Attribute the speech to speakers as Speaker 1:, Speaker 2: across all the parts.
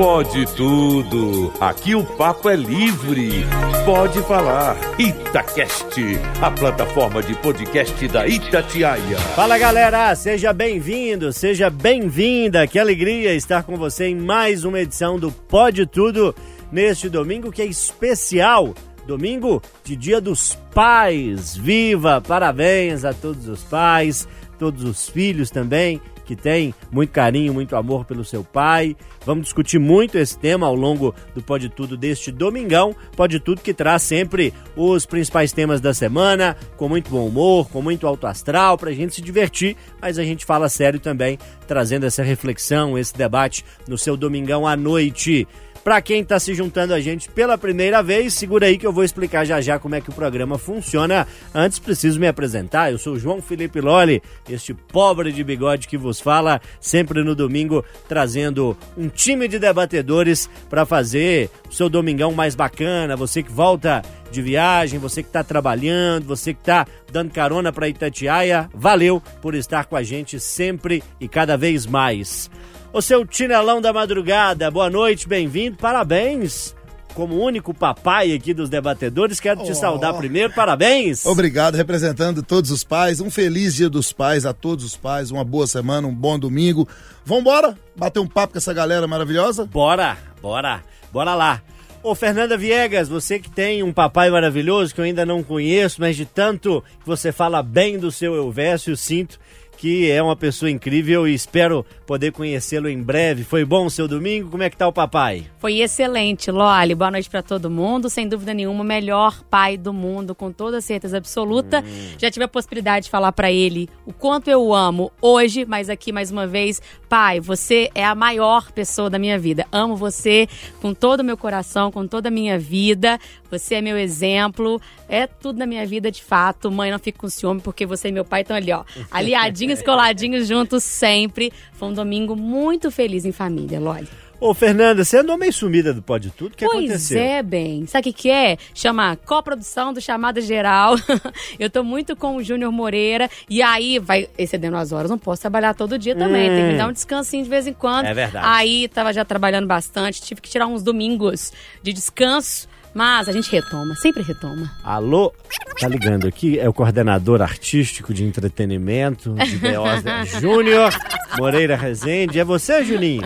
Speaker 1: Pode tudo. Aqui o papo é livre. Pode falar. Itacast, a plataforma de podcast da Itatiaia.
Speaker 2: Fala galera, seja bem-vindo, seja bem-vinda. Que alegria estar com você em mais uma edição do Pode Tudo neste domingo que é especial. Domingo de Dia dos Pais. Viva! Parabéns a todos os pais, todos os filhos também que tem muito carinho, muito amor pelo seu pai. Vamos discutir muito esse tema ao longo do Pode Tudo deste domingão. Pode Tudo que traz sempre os principais temas da semana, com muito bom humor, com muito alto astral, para a gente se divertir, mas a gente fala sério também, trazendo essa reflexão, esse debate no seu domingão à noite. Para quem está se juntando a gente pela primeira vez, segura aí que eu vou explicar já já como é que o programa funciona. Antes preciso me apresentar. Eu sou João Felipe Loli, este pobre de bigode que vos fala, sempre no domingo trazendo um time de debatedores para fazer o seu domingão mais bacana. Você que volta de viagem, você que está trabalhando, você que está dando carona para Itatiaia, valeu por estar com a gente sempre e cada vez mais. O seu Tinelão da Madrugada, boa noite, bem-vindo, parabéns. Como único papai aqui dos debatedores, quero te oh. saudar primeiro, parabéns.
Speaker 3: Obrigado, representando todos os pais. Um feliz dia dos pais a todos os pais, uma boa semana, um bom domingo. Vambora bater um papo com essa galera maravilhosa?
Speaker 2: Bora, bora, bora lá. Ô Fernanda Viegas, você que tem um papai maravilhoso que eu ainda não conheço, mas de tanto que você fala bem do seu Elvésio, sinto que é uma pessoa incrível e espero poder conhecê-lo em breve. Foi bom o seu domingo? Como é que tá o papai?
Speaker 4: Foi excelente, Loli. Boa noite para todo mundo. Sem dúvida nenhuma, o melhor pai do mundo, com toda certeza absoluta. Hum. Já tive a possibilidade de falar para ele o quanto eu o amo hoje, mas aqui mais uma vez, pai, você é a maior pessoa da minha vida. Amo você com todo o meu coração, com toda a minha vida. Você é meu exemplo, é tudo na minha vida de fato. Mãe, não fique com ciúme porque você e meu pai estão ali, ó, aliadinhos coladinhos, coladinhos juntos sempre. Foi um domingo muito feliz em família, Loli.
Speaker 2: Ô, Fernanda, você andou meio sumida do Pode Tudo, o que
Speaker 4: pois
Speaker 2: aconteceu?
Speaker 4: Pois é, bem. Sabe o que, que é? Chama coprodução do Chamada Geral. eu tô muito com o Júnior Moreira e aí vai excedendo as horas. Não posso trabalhar todo dia também, hum. tem que me dar um descansinho de vez em quando.
Speaker 2: É verdade.
Speaker 4: Aí tava já trabalhando bastante, tive que tirar uns domingos de descanso mas a gente retoma, sempre retoma.
Speaker 2: Alô? Tá ligando aqui? É o coordenador artístico de entretenimento de Beosa? Júnior Moreira Rezende. É você, Juninho?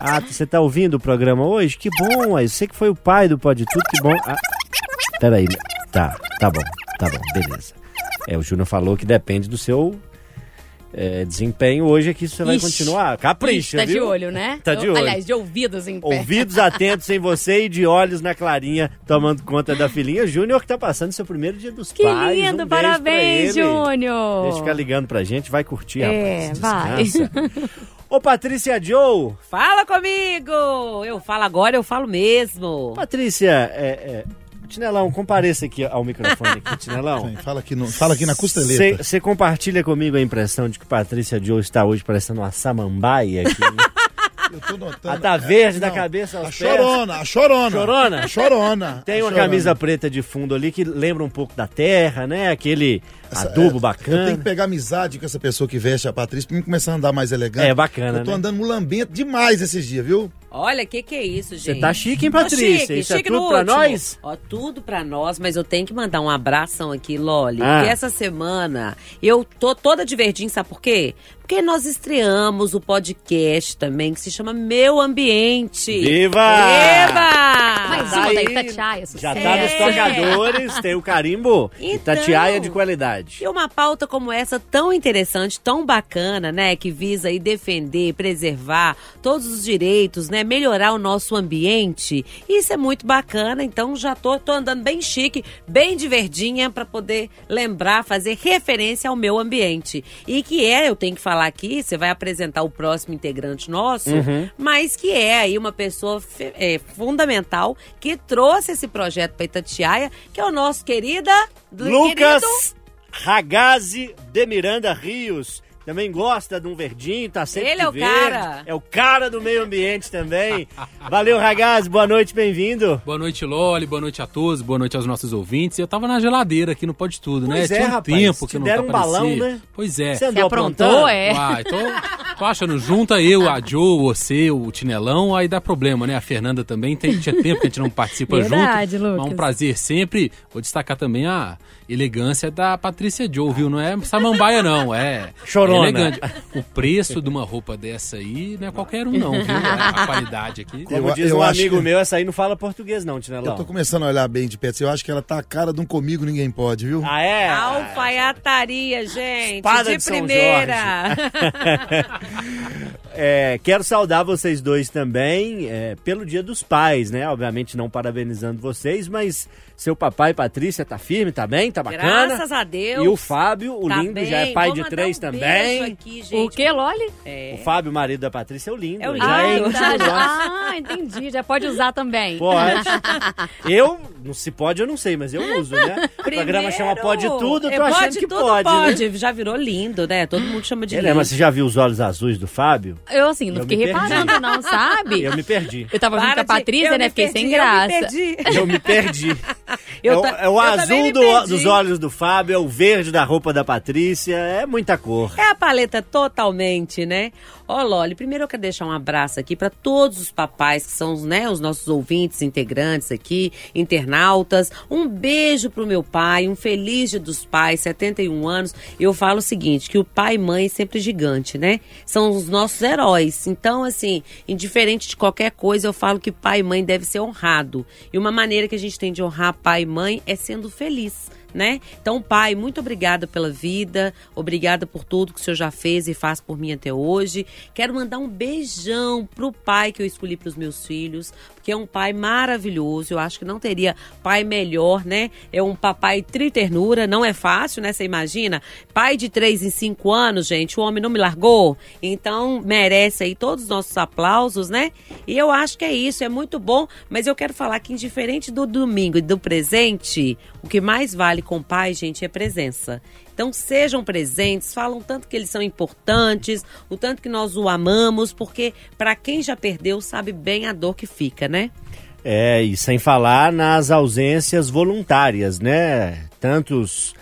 Speaker 2: Ah, você tá ouvindo o programa hoje? Que bom, aí. Você que foi o pai do Pode Tudo, que bom. Ah, peraí. Tá, tá bom, tá bom, beleza. É, o Júnior falou que depende do seu é, desempenho hoje aqui você vai Ixi, continuar. Capricha,
Speaker 4: Ixi, tá
Speaker 2: viu?
Speaker 4: de olho, né?
Speaker 2: Tá de olho.
Speaker 4: Aliás, de ouvidos em pé.
Speaker 2: Ouvidos atentos em você e de olhos na Clarinha, tomando conta da filhinha. Júnior que tá passando seu primeiro dia dos
Speaker 4: que
Speaker 2: pais.
Speaker 4: Que lindo,
Speaker 2: um
Speaker 4: parabéns, Júnior.
Speaker 2: Deixa ficar ligando pra gente, vai curtir,
Speaker 4: é,
Speaker 2: rapaz. Vai. Ô, Patrícia Joe!
Speaker 5: Fala comigo! Eu falo agora, eu falo mesmo.
Speaker 2: Patrícia, é, é Tinelão, compareça aqui ao microfone aqui, Tinelão.
Speaker 3: Sim, fala, aqui no, fala aqui na costeleta.
Speaker 2: Você compartilha comigo a impressão de que Patrícia Joe está hoje parecendo uma samambaia aqui. Né? Eu tô notando. A tá verde é, da cabeça aos
Speaker 3: a chorona, a chorona.
Speaker 2: Chorona?
Speaker 3: A chorona.
Speaker 2: Tem uma
Speaker 3: chorona.
Speaker 2: camisa preta de fundo ali que lembra um pouco da terra, né? Aquele essa, adubo é, bacana. Eu
Speaker 3: tenho que pegar amizade com essa pessoa que veste a Patrícia pra mim começar a andar mais elegante.
Speaker 2: É bacana,
Speaker 3: Eu tô
Speaker 2: né?
Speaker 3: andando mulambento demais esses dias, viu?
Speaker 5: Olha, que que é isso, gente?
Speaker 2: Você tá chique, hein, Patrícia? Chique, isso é chique é tudo pra último. nós?
Speaker 5: Ó, tudo pra nós, mas eu tenho que mandar um abração aqui, Loli. Ah. Porque essa semana eu tô toda de verdinho, sabe por quê? Porque nós estreamos o podcast também, que se chama Meu Ambiente.
Speaker 2: Viva!
Speaker 4: Viva! Mais uma da
Speaker 2: Itatiaia, Já tá nos tocadores, tem o carimbo então, Itatiaia de qualidade.
Speaker 5: E uma pauta como essa, tão interessante, tão bacana, né? Que visa aí defender, preservar todos os direitos, né? Melhorar o nosso ambiente. Isso é muito bacana, então já tô, tô andando bem chique, bem de verdinha, para poder lembrar, fazer referência ao meu ambiente. E que é, eu tenho que falar falar aqui, você vai apresentar o próximo integrante nosso, uhum. mas que é aí uma pessoa é, fundamental que trouxe esse projeto para Itatiaia, que é o nosso querida
Speaker 2: Lucas querido... Ragazzi de Miranda Rios também gosta de um verdinho, tá sempre
Speaker 5: Ele é o
Speaker 2: verde.
Speaker 5: cara.
Speaker 2: É o cara do meio ambiente também. Valeu, Ragaz, boa noite, bem-vindo.
Speaker 6: Boa noite, Loli, boa noite a todos, boa noite aos nossos ouvintes. Eu tava na geladeira aqui no Pode Tudo,
Speaker 2: né? pois
Speaker 6: né?
Speaker 2: É, Tinha um rapaz,
Speaker 6: tempo que não
Speaker 2: deram
Speaker 6: tá
Speaker 2: um balão, né?
Speaker 6: Pois é.
Speaker 4: Você andou Você aprontou, é?
Speaker 6: Uai, tô, Tô achando, junta eu, a Joe, você, o Tinelão, aí dá problema, né? A Fernanda também, tem, tinha tempo que a gente não participa
Speaker 4: Verdade,
Speaker 6: junto.
Speaker 4: Lucas.
Speaker 6: Mas é um prazer sempre. Vou destacar também a elegância da Patrícia Joe, viu? Não é samambaia, não, é
Speaker 2: Chorona.
Speaker 6: elegante. O preço de uma roupa dessa aí não é qualquer um, não, viu? A qualidade aqui.
Speaker 2: Como
Speaker 3: Eu-
Speaker 2: diz
Speaker 3: eu
Speaker 2: um
Speaker 3: acho
Speaker 2: amigo
Speaker 3: que-
Speaker 2: meu, essa aí não fala português não, Tinelão.
Speaker 3: Eu tô começando a olhar bem de perto. Eu acho que ela tá a cara de um comigo, ninguém pode, viu?
Speaker 2: Ah, é?
Speaker 5: Alfaiataria, gente.
Speaker 2: Espada
Speaker 5: de,
Speaker 2: de São
Speaker 5: primeira.
Speaker 2: É, quero saudar vocês dois também é, pelo Dia dos Pais, né? Obviamente não parabenizando vocês, mas seu papai, Patrícia, tá firme, tá bem, tá bacana?
Speaker 5: Graças a Deus.
Speaker 2: E o Fábio, o
Speaker 5: Tá
Speaker 2: lindo, já é
Speaker 5: bem.
Speaker 2: pai
Speaker 5: Vou
Speaker 2: de três
Speaker 5: um
Speaker 2: também.
Speaker 5: beijo Aqui, gente.
Speaker 4: O que, Loli?
Speaker 5: É.
Speaker 2: O Fábio, marido da Patrícia, é o lindo.
Speaker 5: É o
Speaker 2: já
Speaker 5: lindo.
Speaker 4: Ah,
Speaker 2: é
Speaker 4: é verdade.
Speaker 2: nosso.
Speaker 4: Ah, entendi. Já pode usar também.
Speaker 2: Pode. Eu, não se pode, eu não sei, mas eu uso, né? O programa chama Pode Tudo, eu
Speaker 5: É,
Speaker 2: tô achando
Speaker 5: pode
Speaker 2: que
Speaker 5: tudo,
Speaker 2: pode,
Speaker 5: pode.
Speaker 2: né?
Speaker 5: Já virou lindo, né? Todo mundo chama de
Speaker 2: Ele é,
Speaker 5: lindo.
Speaker 2: mas você já viu os olhos azuis do Fábio?
Speaker 4: Eu, assim, não
Speaker 2: Eu
Speaker 4: fiquei reparando, não, sabe?
Speaker 2: Eu me perdi.
Speaker 4: Eu tava junto com
Speaker 5: Para
Speaker 4: a Patrícia,
Speaker 5: eu
Speaker 4: né? Fiquei
Speaker 5: perdi,
Speaker 4: sem
Speaker 5: eu me
Speaker 4: graça.
Speaker 5: perdi.
Speaker 2: Eu me perdi.
Speaker 5: Eu
Speaker 2: é, o, é o azul do- dos olhos do Fábio, é o verde da roupa da Patrícia, é muita cor.
Speaker 5: É a paleta totalmente, né? Ó, Loli, primeiro eu quero deixar um abraço aqui para todos os papais que são né, os nossos ouvintes, integrantes aqui, internautas. Um beijo pro meu pai, um feliz dia dos pais, 71 anos. Eu falo o seguinte, que o pai e mãe é sempre gigante, né? São os nossos heróis. Então, assim, indiferente de qualquer coisa, eu falo que pai e mãe deve ser honrado. E uma maneira que a gente tem de honrar pai e mãe é sendo feliz né? Então, pai, muito obrigada pela vida, obrigada por tudo que o senhor já fez e faz por mim até hoje. Quero mandar um beijão pro pai que eu escolhi para os meus filhos, porque é um pai maravilhoso. Eu acho que não teria pai melhor, né? É um papai triternura, não é fácil, né? Você imagina? Pai de três em cinco anos, gente, o homem não me largou, então merece aí todos os nossos aplausos, né? E eu acho que é isso, é muito bom, mas eu quero falar que indiferente do domingo e do presente, o que mais vale com o pai, gente, é presença. Então sejam presentes, falam tanto que eles são importantes, o tanto que nós o amamos, porque para quem já perdeu sabe bem a dor que fica, né?
Speaker 2: É, e sem falar nas ausências voluntárias, né? Tantos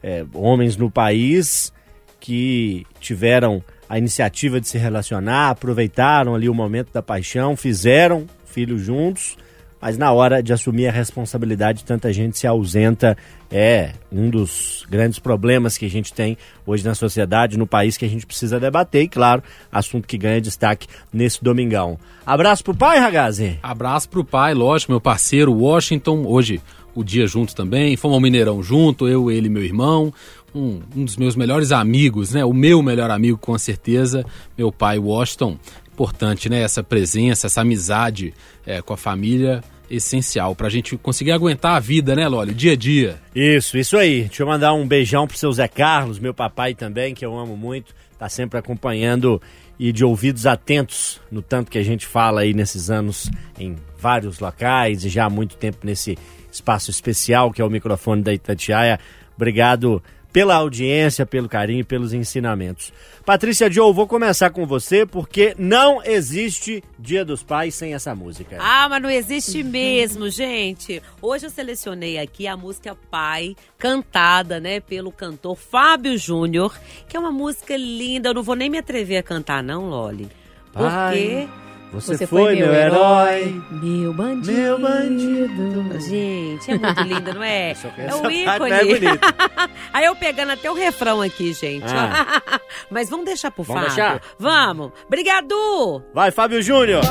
Speaker 2: é, homens no país que tiveram a iniciativa de se relacionar, aproveitaram ali o momento da paixão, fizeram filhos juntos, mas na hora de assumir a responsabilidade, tanta gente se ausenta. É um dos grandes problemas que a gente tem hoje na sociedade, no país, que a gente precisa debater. E, claro, assunto que ganha destaque nesse domingão. Abraço pro pai, Ragazzi.
Speaker 6: Abraço pro pai, lógico, meu parceiro Washington. Hoje o dia junto também. Fomos ao Mineirão junto, eu, ele e meu irmão. Um, um dos meus melhores amigos, né? O meu melhor amigo, com certeza, meu pai Washington. Importante, né? Essa presença, essa amizade é, com a família, essencial pra gente conseguir aguentar a vida, né, Loli? Dia a dia.
Speaker 2: Isso, isso aí. Deixa eu mandar um beijão pro seu Zé Carlos, meu papai também, que eu amo muito. Tá sempre acompanhando e de ouvidos atentos no tanto que a gente fala aí nesses anos em vários locais e já há muito tempo nesse espaço especial que é o microfone da Itatiaia. Obrigado pela audiência, pelo carinho e pelos ensinamentos. Patrícia Joe, vou começar com você porque não existe Dia dos Pais sem essa música.
Speaker 5: Ah, mas não existe mesmo, gente. Hoje eu selecionei aqui a música Pai, cantada, né, pelo cantor Fábio Júnior, que é uma música linda. Eu não vou nem me atrever a cantar, não, Loli. Porque.
Speaker 2: Você,
Speaker 4: Você
Speaker 2: foi, meu herói.
Speaker 4: Meu bandido.
Speaker 2: Meu bandido.
Speaker 5: Gente, é muito linda, não é? É o
Speaker 2: parte
Speaker 5: ícone.
Speaker 2: não é.
Speaker 5: Aí eu pegando até o refrão aqui, gente.
Speaker 2: Ah.
Speaker 5: Mas vamos deixar pro
Speaker 2: Vamos
Speaker 5: Fábio.
Speaker 2: deixar?
Speaker 5: Vamos. Obrigado.
Speaker 2: Vai, Fábio Júnior.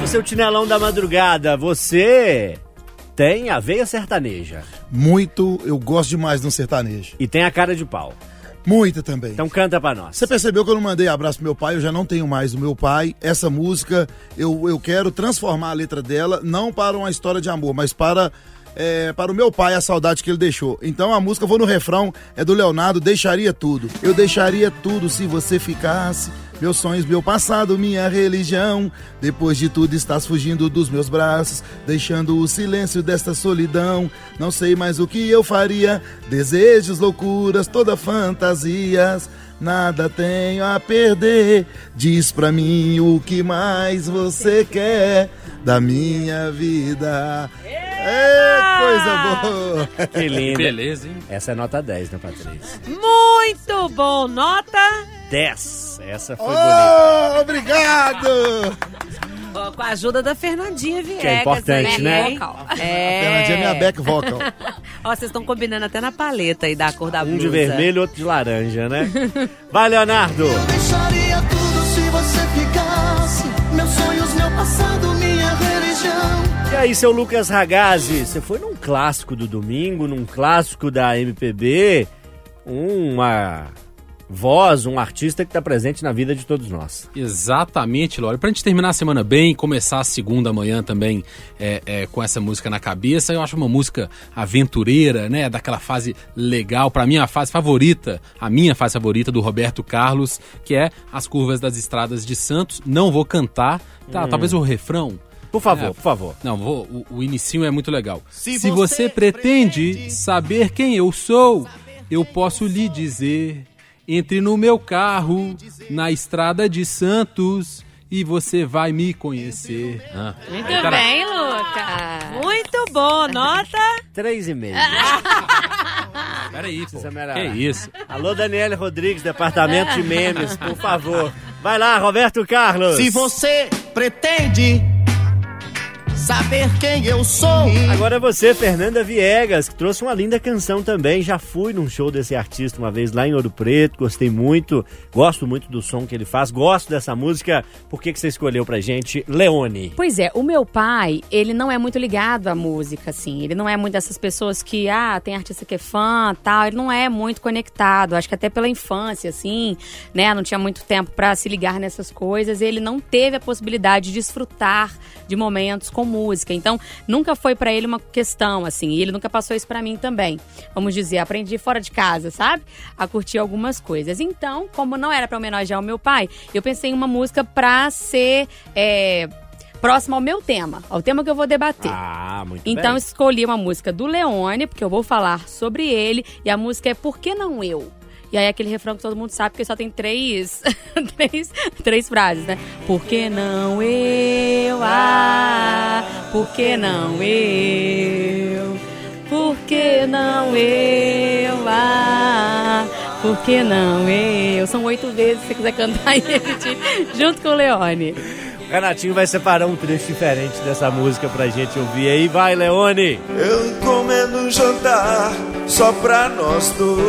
Speaker 2: Você é o Tinelão da Madrugada. Você tem a veia sertaneja
Speaker 3: Muito, eu gosto demais de um sertanejo.
Speaker 2: e tem a cara de pau.
Speaker 3: Muita também.
Speaker 2: Então canta pra nós.
Speaker 3: Você percebeu que eu não mandei abraço pro meu pai, eu já não tenho mais o meu pai. Essa música, eu, eu quero transformar a letra dela, não para uma história de amor, mas para, é, para o meu pai, a saudade que ele deixou. Então a música, vou no refrão, é do Leonardo, Deixaria Tudo. Eu deixaria tudo se você ficasse. Meus sonhos, meu passado, minha religião. Depois de tudo, estás fugindo dos meus braços, deixando o silêncio desta solidão. Não sei mais o que eu faria. Desejos, loucuras, toda fantasias. Nada tenho a perder. Diz pra mim o que mais você quer da minha vida. É coisa boa.
Speaker 2: Que linda.
Speaker 6: Beleza, hein?
Speaker 2: Essa é nota 10, né, Patrícia?
Speaker 5: Muito bom. Nota?
Speaker 2: 10. Essa foi bonita.
Speaker 3: Oh, obrigado!
Speaker 5: Ó, com a ajuda da Fernandinha Viegas.
Speaker 2: Que é importante, né?
Speaker 4: Vocal.
Speaker 5: É.
Speaker 3: Fernandinha é minha back vocal.
Speaker 5: Ó, vocês estão combinando até na paleta aí da cor da
Speaker 2: Um
Speaker 5: blusa.
Speaker 2: de vermelho, outro de laranja, né? Vai, Leonardo!
Speaker 7: Deixaria tudo se você ficasse. Meus sonhos, meu passado, minha religião.
Speaker 2: E aí, seu Lucas Ragazzi, você foi num clássico do domingo, num clássico da MPB, uma voz, um artista que está presente na vida de todos nós.
Speaker 6: Exatamente, Lore. Pra gente terminar a semana bem, começar a segunda manhã também é, é, com essa música na cabeça, eu acho uma música aventureira, né? Daquela fase legal. Pra mim, a fase favorita, a minha fase favorita do Roberto Carlos, que é As Curvas das Estradas de Santos. Não vou cantar, tá? Talvez o refrão.
Speaker 2: Por favor,
Speaker 6: É.
Speaker 2: por favor.
Speaker 6: Não, vou, o, o inicinho é muito legal. Se,
Speaker 3: Se
Speaker 6: você
Speaker 3: você
Speaker 6: pretende saber quem eu sou, eu posso lhe dizer. Entre no meu carro, na estrada de Santos, e você vai me conhecer. Ah.
Speaker 4: Muito
Speaker 6: Cara,
Speaker 4: bem, Lucas.
Speaker 5: Muito bom. Nota?
Speaker 2: Três e meio.
Speaker 6: Peraí, pô. Que isso?
Speaker 2: Alô, Daniele Rodrigues, departamento de memes, por favor. Vai lá, Roberto Carlos.
Speaker 7: Se você pretende saber quem eu sou.
Speaker 2: Agora é você, Fernanda Viegas, que trouxe uma linda canção também. Já fui num show desse artista uma vez lá em Ouro Preto, gostei muito, gosto muito do som que ele faz, gosto dessa música. Por que, que você escolheu pra gente, Leone?
Speaker 4: Pois é, o meu pai, ele não é muito ligado à música, assim. Ele não é muito dessas pessoas que, ah, tem artista que é fã, tal. Ele não é muito conectado. Acho que até pela infância, assim, né? Não tinha muito tempo pra se ligar nessas coisas. Ele não teve a possibilidade de desfrutar de momentos com música. Então, nunca foi pra ele uma questão, assim. E ele nunca passou isso pra mim também. Vamos dizer, aprendi fora de casa, sabe? A curtir algumas coisas. Então, como não era pra homenagear o meu pai, eu pensei em uma música pra ser. É, Próxima ao meu tema, ao tema que eu vou debater.
Speaker 2: Ah, muito
Speaker 4: Então
Speaker 2: bem.
Speaker 4: escolhi uma música do Leone, porque eu vou falar sobre ele, e a música é Por que não eu? E aí aquele refrão que todo mundo sabe, porque só tem três, três, três frases, né? Por que não eu? Ah, por que não eu? Por que não eu? Ah, por que não eu? São oito vezes, se você quiser cantar aí, junto com o Leone.
Speaker 2: Renatinho vai separar um trecho diferente dessa música pra gente ouvir aí. Vai, Leone!
Speaker 8: Eu encomendo um jantar só pra nós dois.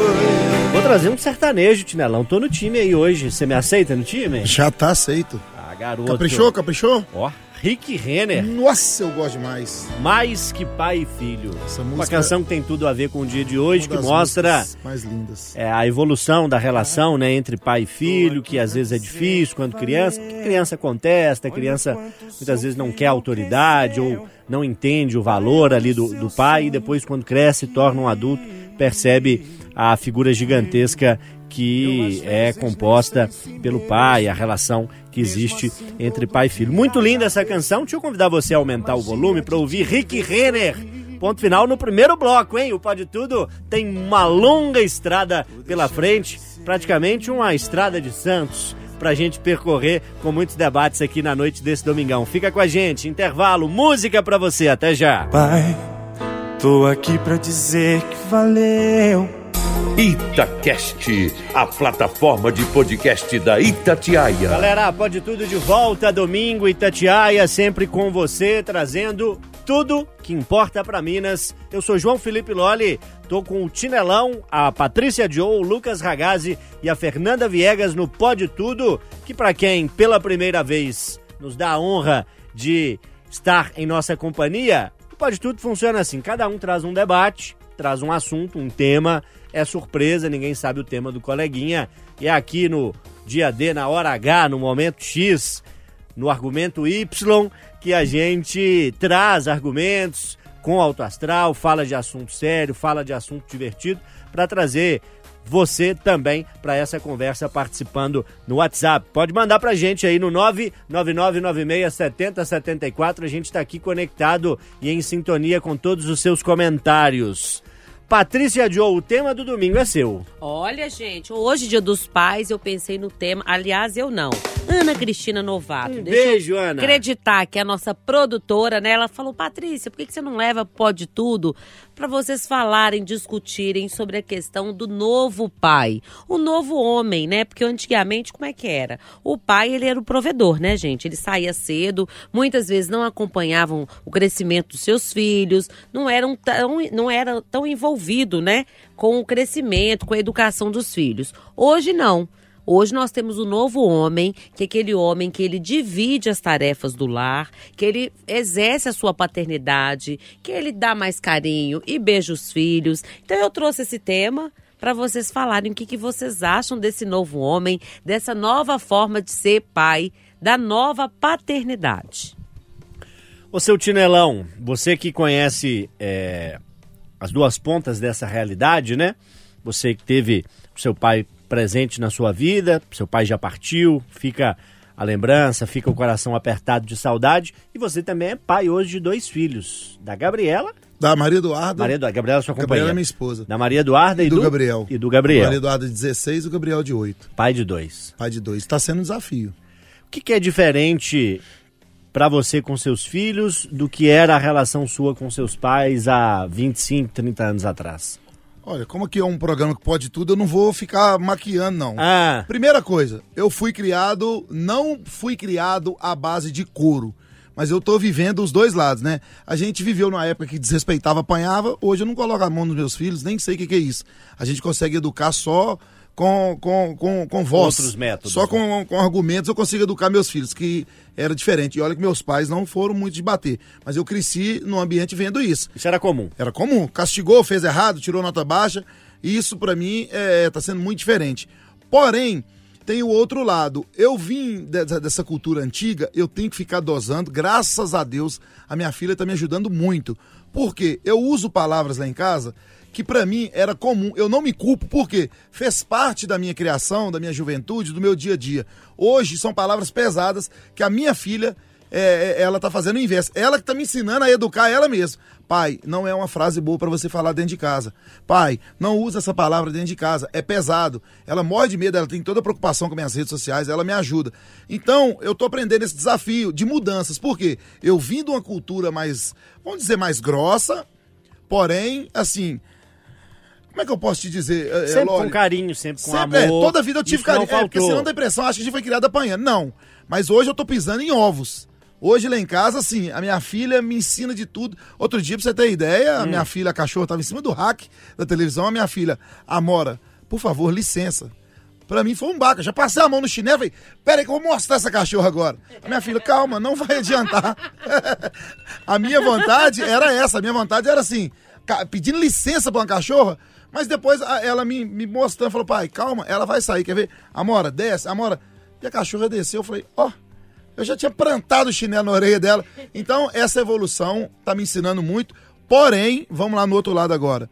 Speaker 2: Vou trazer um sertanejo, Tinelão. Tô no time aí hoje. Você me aceita no time?
Speaker 3: Já tá aceito.
Speaker 2: Ah, garoto.
Speaker 3: Caprichou, caprichou?
Speaker 2: Ó, Rick Renner.
Speaker 3: Nossa, eu gosto demais.
Speaker 2: Mais que pai e filho.
Speaker 3: Essa
Speaker 2: Uma
Speaker 3: música
Speaker 2: canção que tem tudo a ver com o dia de hoje,
Speaker 3: Uma
Speaker 2: que mostra
Speaker 3: mais lindas.
Speaker 2: é, a evolução da relação né, entre pai e filho, que às vezes é difícil quando criança. que Criança contesta, criança muitas vezes não quer autoridade ou não entende o valor ali do, do pai e depois quando cresce, torna um adulto, percebe a figura gigantesca que é composta pelo pai, a relação que existe entre pai e filho. Muito linda essa canção. Deixa eu convidar você a aumentar o volume para ouvir Rick Renner. Ponto final no primeiro bloco, hein? O Pode Tudo tem uma longa estrada pela frente, praticamente uma estrada de Santos, pra gente percorrer com muitos debates aqui na noite desse domingão. Fica com a gente, intervalo, música pra você, até já.
Speaker 8: Pai, tô aqui pra dizer que valeu.
Speaker 1: Itacast, a plataforma de podcast da Itatiaia.
Speaker 2: Galera, Pode Tudo de volta, domingo, Itatiaia, sempre com você, trazendo tudo que importa pra Minas. Eu sou João Felipe Loli, tô com o Tinelão, a Patrícia Joe, o Lucas Ragazzi e a Fernanda Viegas no Pode Tudo, que pra quem pela primeira vez nos dá a honra de estar em nossa companhia, o Pode Tudo funciona assim, cada um traz um debate, traz um assunto, um tema, é surpresa, ninguém sabe o tema do coleguinha, e é aqui no dia D, na hora H, no momento X, no argumento Y, que a gente traz argumentos com alto astral, fala de assunto sério, fala de assunto divertido, para trazer você também para essa conversa participando no WhatsApp. Pode mandar pra gente aí no 999967074. A gente está aqui conectado e em sintonia com todos os seus comentários. Patrícia Joe, o tema do domingo é seu.
Speaker 5: Olha, gente, hoje, dia dos pais, eu pensei no tema. Aliás, eu não. Ana Cristina Novato.
Speaker 2: Um beijo, Ana.
Speaker 5: acreditar que é a nossa produtora, né? Ela falou, Patrícia, por que que você não leva Pode Tudo para vocês falarem, discutirem sobre a questão do novo pai, o novo homem, né? Porque antigamente como é que era? O pai ele era o provedor, né, gente? Ele saía cedo, muitas vezes não acompanhavam o crescimento dos seus filhos, não eram tão, não era tão envolvido, né, com o crescimento, com a educação dos filhos. Hoje não. Hoje nós temos o novo homem, que é aquele homem que ele divide as tarefas do lar, que ele exerce a sua paternidade, que ele dá mais carinho e beija os filhos. Então eu trouxe esse tema para vocês falarem o que, que vocês acham desse novo homem, dessa nova forma de ser pai, da nova paternidade.
Speaker 2: Ô seu Tinelão, você que conhece é, as duas pontas dessa realidade, né? Você que teve o seu pai presente na sua vida, seu pai já partiu, fica a lembrança, fica o coração apertado de saudade. E você também é pai hoje de dois filhos, da Gabriela,
Speaker 3: Da Maria Eduarda.
Speaker 2: Maria Eduarda, Gabriela é sua
Speaker 3: Gabriela
Speaker 2: companheira.
Speaker 3: é minha esposa.
Speaker 2: Da Maria Eduarda e,
Speaker 3: E do Gabriel.
Speaker 2: E do Gabriel,
Speaker 3: Maria Eduarda de 16 e o Gabriel de 8.
Speaker 2: pai de dois.
Speaker 3: Pai de dois. Tá sendo um desafio.
Speaker 2: O que, que é diferente para você com seus filhos do que era a relação sua com seus pais há 25, 30 anos atrás?
Speaker 3: Olha, como aqui é um programa que pode tudo, eu não vou ficar maquiando, não.
Speaker 2: Ah,
Speaker 3: Primeira coisa, eu fui criado, não fui criado à base de couro. Mas eu tô vivendo os dois lados, né? A gente viveu numa época que desrespeitava, apanhava. Hoje eu não coloco a mão nos meus filhos, nem sei o que, que é isso. A gente consegue educar só com, com, com, com voz.
Speaker 2: Outros métodos,
Speaker 3: Só
Speaker 2: né?
Speaker 3: com, com argumentos eu consigo educar meus filhos, que era diferente. E olha que meus pais não foram muito de bater. Mas eu cresci num ambiente vendo isso.
Speaker 2: isso era comum.
Speaker 3: Era comum. Castigou, fez errado, tirou nota baixa. Isso pra mim é, tá sendo muito diferente. Porém, tem o outro lado. Eu vim dessa, dessa cultura antiga, eu tenho que ficar dosando. Graças a Deus, a minha filha tá me ajudando muito. Porque eu uso palavras lá em casa que pra mim era comum. Eu não me culpo porque fez parte da minha criação, da minha juventude, do meu dia a dia. Hoje são palavras pesadas que a minha filha é, é, ela tá fazendo o inverso. Ela que tá me ensinando a educar ela mesma. Pai, não é uma frase boa para você falar dentro de casa. Pai, não usa essa palavra dentro de casa. É pesado. Ela morre de medo, ela tem toda a preocupação com minhas redes sociais, ela me ajuda. Então, eu tô aprendendo esse desafio de mudanças. Por quê? Eu vim de uma cultura mais, vamos dizer, mais grossa, porém, assim. Como é que eu posso te dizer? é, é,
Speaker 2: Sempre com carinho, sempre com
Speaker 3: Sempre, é,
Speaker 2: amor.
Speaker 3: toda a vida eu tive carinho. É, porque senão dá impressão, acho que a gente foi criado apanhando. Não. Mas hoje eu tô pisando em ovos. Hoje lá em casa, assim, a minha filha me ensina de tudo. Outro dia, pra você ter ideia,
Speaker 2: Hum.
Speaker 3: a minha filha, a cachorra, tava em cima do rack da televisão. A minha filha, Amora, por favor, licença. Pra mim foi um baca. Já passei a mão no chinelo e falei, pera aí que eu vou mostrar essa cachorra agora. A minha filha, calma, não vai adiantar. a minha vontade era essa. A minha vontade era assim, pedindo licença pra uma cachorra, mas depois ela me, me mostrando, falou, pai, calma, ela vai sair, quer ver? Amora, desce, Amora. E a cachorra desceu, eu falei, ó, eu já tinha plantado o chinelo na orelha dela. Então, essa evolução tá me ensinando muito. Porém, vamos lá no outro lado agora.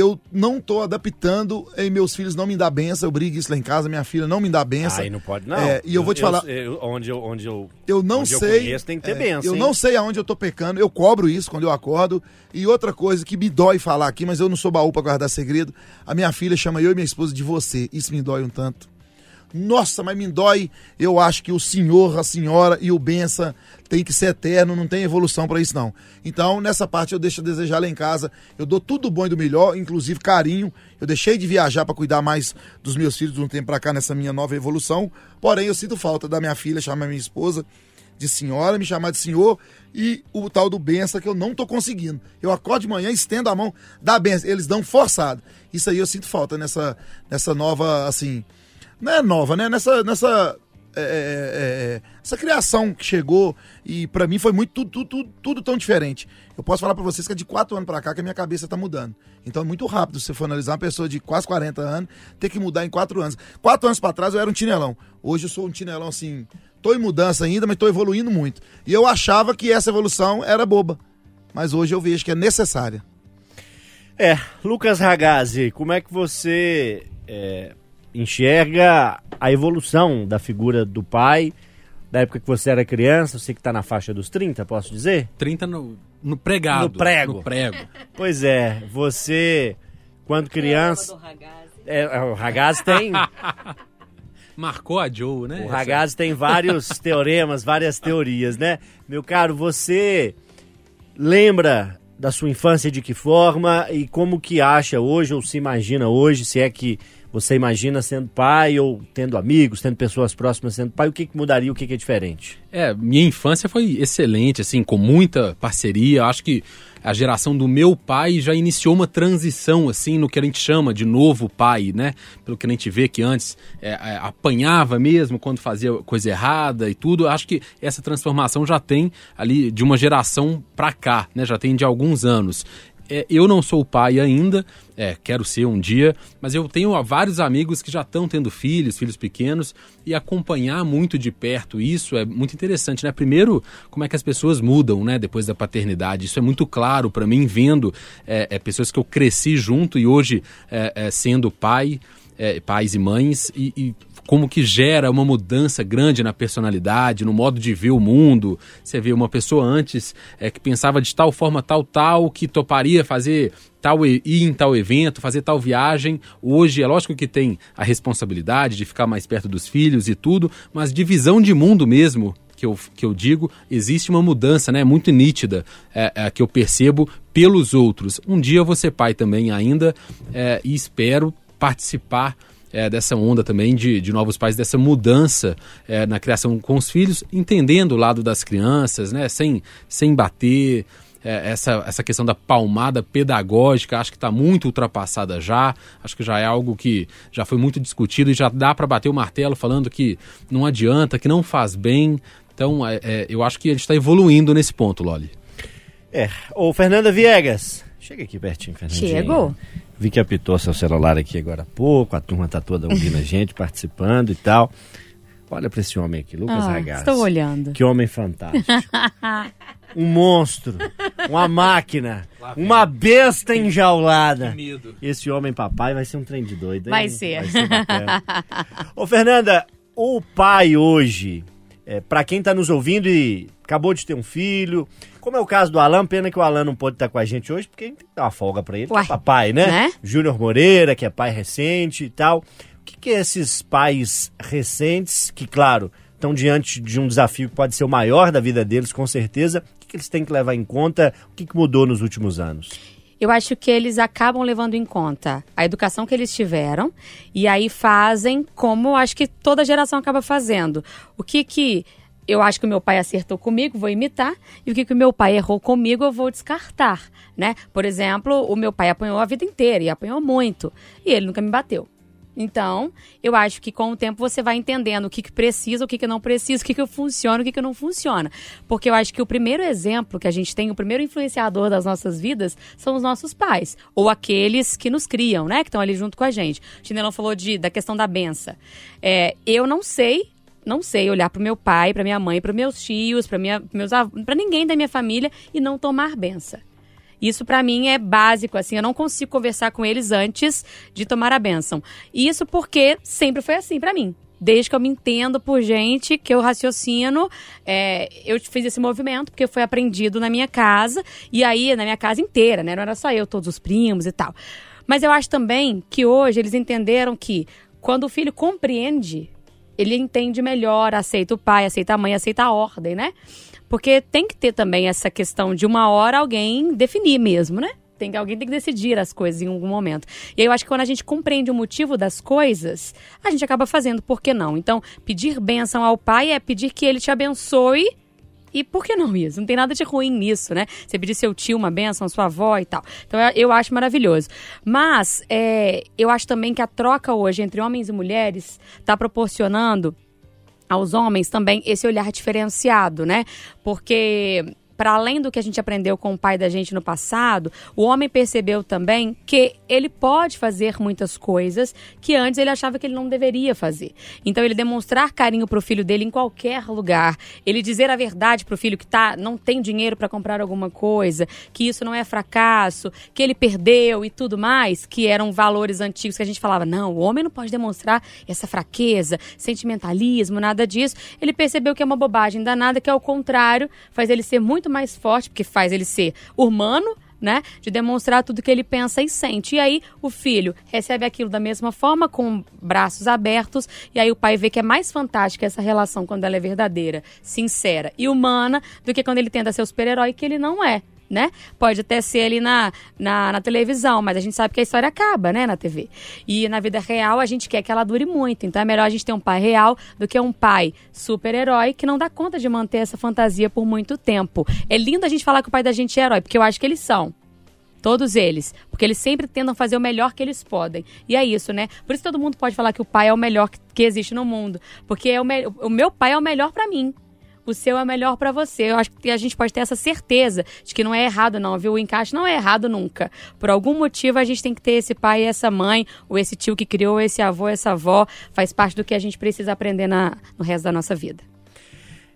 Speaker 3: Eu não tô adaptando e meus filhos não me dão benção. Eu brigo isso lá em casa, minha filha não me dá benção.
Speaker 2: Aí não pode, não.
Speaker 3: É, e eu vou te falar,
Speaker 2: eu- onde, eu, onde eu.
Speaker 3: eu não
Speaker 2: onde eu
Speaker 3: sei.
Speaker 2: conheço, tem que ter
Speaker 3: é,
Speaker 2: benção,
Speaker 3: Eu
Speaker 2: hein?
Speaker 3: não sei aonde eu tô pecando. Eu cobro isso quando eu acordo. E outra coisa que me dói falar aqui, mas eu não sou baú pra guardar segredo. A minha filha chama eu e minha esposa de você. Isso me dói um tanto. Nossa, mas me dói. Eu acho que o senhor, a senhora e o benção tem que ser eterno, não tem evolução pra isso não. Então, nessa parte eu deixo a desejar lá em casa. Eu dou tudo bom e do melhor, inclusive carinho. Eu deixei de viajar pra cuidar mais dos meus filhos de um tempo pra cá nessa minha nova evolução. Porém, eu sinto falta da minha filha chamar minha esposa de senhora, me chamar de senhor e o tal do benção que eu não tô conseguindo. Eu acordo de manhã, estendo a mão, dá benção. Eles dão forçado. Isso aí eu sinto falta nessa, nessa nova, assim, não é nova, né? Nessa, nessa, é, é, é, essa criação que chegou e pra mim foi muito tudo, tudo, tudo, tão diferente. Eu posso falar pra vocês que é de quatro anos pra cá que a minha cabeça tá mudando. Então é muito rápido você for analisar uma pessoa de quase 40 anos ter que mudar em quatro anos. Quatro anos pra trás eu era um tinelão. Hoje eu sou um tinelão assim, tô em mudança ainda, mas tô evoluindo muito. E eu achava que essa evolução era boba. Mas hoje eu vejo que é necessária.
Speaker 2: É, Lucas Ragazzi, como é que você é, enxerga a evolução da figura do pai da época que você era criança, você que tá na faixa dos 30, posso dizer?
Speaker 6: 30 no, no pregado.
Speaker 2: No prego.
Speaker 6: No prego.
Speaker 2: Pois é, você, quando criança. É, o Ragazzi tem.
Speaker 6: Marcou a Joe, né?
Speaker 2: O Ragazzi tem vários teoremas, várias teorias, né? Meu caro, você lembra da sua infância de que forma e como que acha hoje ou se imagina hoje, se é que você imagina sendo pai ou tendo amigos, tendo pessoas próximas sendo pai, o que, que mudaria, o que, que é diferente?
Speaker 6: É, minha infância foi excelente, assim, com muita parceria. Acho que a geração do meu pai já iniciou uma transição, assim, no que a gente chama de novo pai, né? Pelo que a gente vê que antes é, é, apanhava mesmo quando fazia coisa errada e tudo. Acho que essa transformação já tem ali de uma geração para cá, né? Já tem de alguns anos. É, eu não sou pai ainda, é, quero ser um dia, mas eu tenho vários amigos que já estão tendo filhos, filhos pequenos, e acompanhar muito de perto isso é muito interessante, né? Primeiro, como é que as pessoas mudam, né, depois da paternidade. Isso é muito claro para mim, vendo é, é, pessoas que eu cresci junto e hoje é, é, sendo pai. É, pais e mães e, e, como que gera uma mudança grande na personalidade, no modo de ver o mundo. Você vê uma pessoa antes é, que pensava de tal forma, tal, tal, que toparia fazer tal ir em tal evento, fazer tal viagem. Hoje é lógico que tem a responsabilidade de ficar mais perto dos filhos e tudo, mas de visão de mundo mesmo. Que eu, que eu digo, existe uma mudança né, muito nítida é, é, que eu percebo pelos outros. Um dia eu vou ser pai também ainda é, e espero participar é, dessa onda também de, de novos pais, dessa mudança é, na criação com os filhos, entendendo o lado das crianças, né, sem, sem bater. É, essa, essa questão da palmada pedagógica, acho que está muito ultrapassada já. Acho que já é algo que já foi muito discutido e já dá para bater o martelo falando que não adianta, que não faz bem. Então, é, é, eu acho que a gente está evoluindo nesse ponto, Loli.
Speaker 2: É. Ô, Fernanda Viegas, chega aqui pertinho, Fernandinha.
Speaker 4: Chegou.
Speaker 2: Vi que apitou seu celular aqui agora há pouco, a turma tá toda ouvindo a gente, participando e tal. Olha para esse homem aqui, Lucas
Speaker 4: Ah,
Speaker 2: Ragazzi.
Speaker 4: estou olhando.
Speaker 2: Que homem fantástico. um monstro, uma máquina, uma besta enjaulada.
Speaker 6: medo.
Speaker 2: Esse homem papai vai ser um trem de doido, hein?
Speaker 4: Vai ser.
Speaker 2: Vai ser bacana. Ô, Fernanda, o pai hoje, é, para quem tá nos ouvindo e acabou de ter um filho, como é o caso do Alan, pena que o Alan não pôde estar com a gente hoje, porque a gente tem que dar uma folga pra ele, que
Speaker 4: Uai,
Speaker 2: é papai, né?
Speaker 4: né?
Speaker 2: Júnior Moreira, que é pai recente e tal. O que, que é esses pais recentes, que, claro, estão diante de um desafio que pode ser o maior da vida deles, com certeza, o que, que eles têm que levar em conta? O que, que mudou nos últimos anos?
Speaker 4: Eu acho que eles acabam levando em conta a educação que eles tiveram e aí fazem como acho que toda geração acaba fazendo. O que que eu acho que o meu pai acertou comigo, vou imitar, e o que, que o meu pai errou comigo, eu vou descartar, né? Por exemplo, o meu pai apanhou a vida inteira e apanhou muito, e ele nunca me bateu. Então, eu acho que com o tempo você vai entendendo o que, que precisa, o que, que não precisa, o que, que funciona, o que, que não funciona. Porque eu acho que o primeiro exemplo que a gente tem, o primeiro influenciador das nossas vidas, são os nossos pais. Ou aqueles que nos criam, né? Que estão ali junto com a gente. O Chinelão falou de, da questão da benção. É, eu não sei não sei olhar para meu pai, para minha mãe, para meus tios, para minha, meus para ninguém da minha família e não tomar benção. Isso para mim é básico, assim, eu não consigo conversar com eles antes de tomar a bênção. Isso porque sempre foi assim para mim. Desde que eu me entendo por gente, que eu raciocino, é, eu fiz esse movimento porque foi aprendido na minha casa e aí na minha casa inteira, né? Não era só eu, todos os primos e tal. Mas eu acho também que hoje eles entenderam que quando o filho compreende ele entende melhor, aceita o pai, aceita a mãe, aceita a ordem, né? Porque tem que ter também essa questão de uma hora alguém definir mesmo, né? Tem, alguém tem que decidir as coisas em algum momento. E aí eu acho que quando a gente compreende o motivo das coisas, a gente acaba fazendo, por que não? Então, pedir bênção ao pai é pedir que ele te abençoe e por que não isso? Não tem nada de ruim nisso, né? Você pedir seu tio uma benção, sua avó e tal. Então eu, acho maravilhoso. Mas é, eu acho também que a troca hoje entre homens e mulheres está proporcionando aos homens também esse olhar diferenciado, né? Porque para além do que a gente aprendeu com o pai da gente no passado, o homem percebeu também que ele pode fazer muitas coisas que antes ele achava que ele não deveria fazer. Então ele demonstrar carinho pro filho dele em qualquer lugar, ele dizer a verdade pro filho que tá não tem dinheiro para comprar alguma coisa, que isso não é fracasso, que ele perdeu e tudo mais, que eram valores antigos que a gente falava, não, o homem não pode demonstrar essa fraqueza, sentimentalismo, nada disso. Ele percebeu que é uma bobagem danada, que ao contrário, faz ele ser muito mais forte, porque faz ele ser humano, né? De demonstrar tudo que ele pensa e sente. E aí o filho recebe aquilo da mesma forma, com braços abertos, e aí o pai vê que é mais fantástica essa relação quando ela é verdadeira, sincera e humana, do que quando ele tenta ser o super-herói que ele não é. Né? Pode até ser ali na, na, na, televisão, mas a gente sabe que a história acaba, né, na TV. E na vida real a gente quer que ela dure muito. Então é melhor a gente ter um pai real do que um pai super-herói que não dá conta de manter essa fantasia por muito tempo. É lindo a gente falar que o pai da gente é herói, porque eu acho que eles são. Todos eles. Porque eles sempre tentam fazer o melhor que eles podem. E é isso, né? Por isso todo mundo pode falar que o pai é o melhor que, existe no mundo. Porque é o, me o meu pai é o melhor para mim o seu é melhor para você. Eu acho que a gente pode ter essa certeza de que não é errado, não, viu? O encaixe não é errado nunca. Por algum motivo a gente tem que ter esse pai e essa mãe, ou esse tio que criou, esse avô, essa avó. Faz parte do que a gente precisa aprender na, no resto da nossa vida.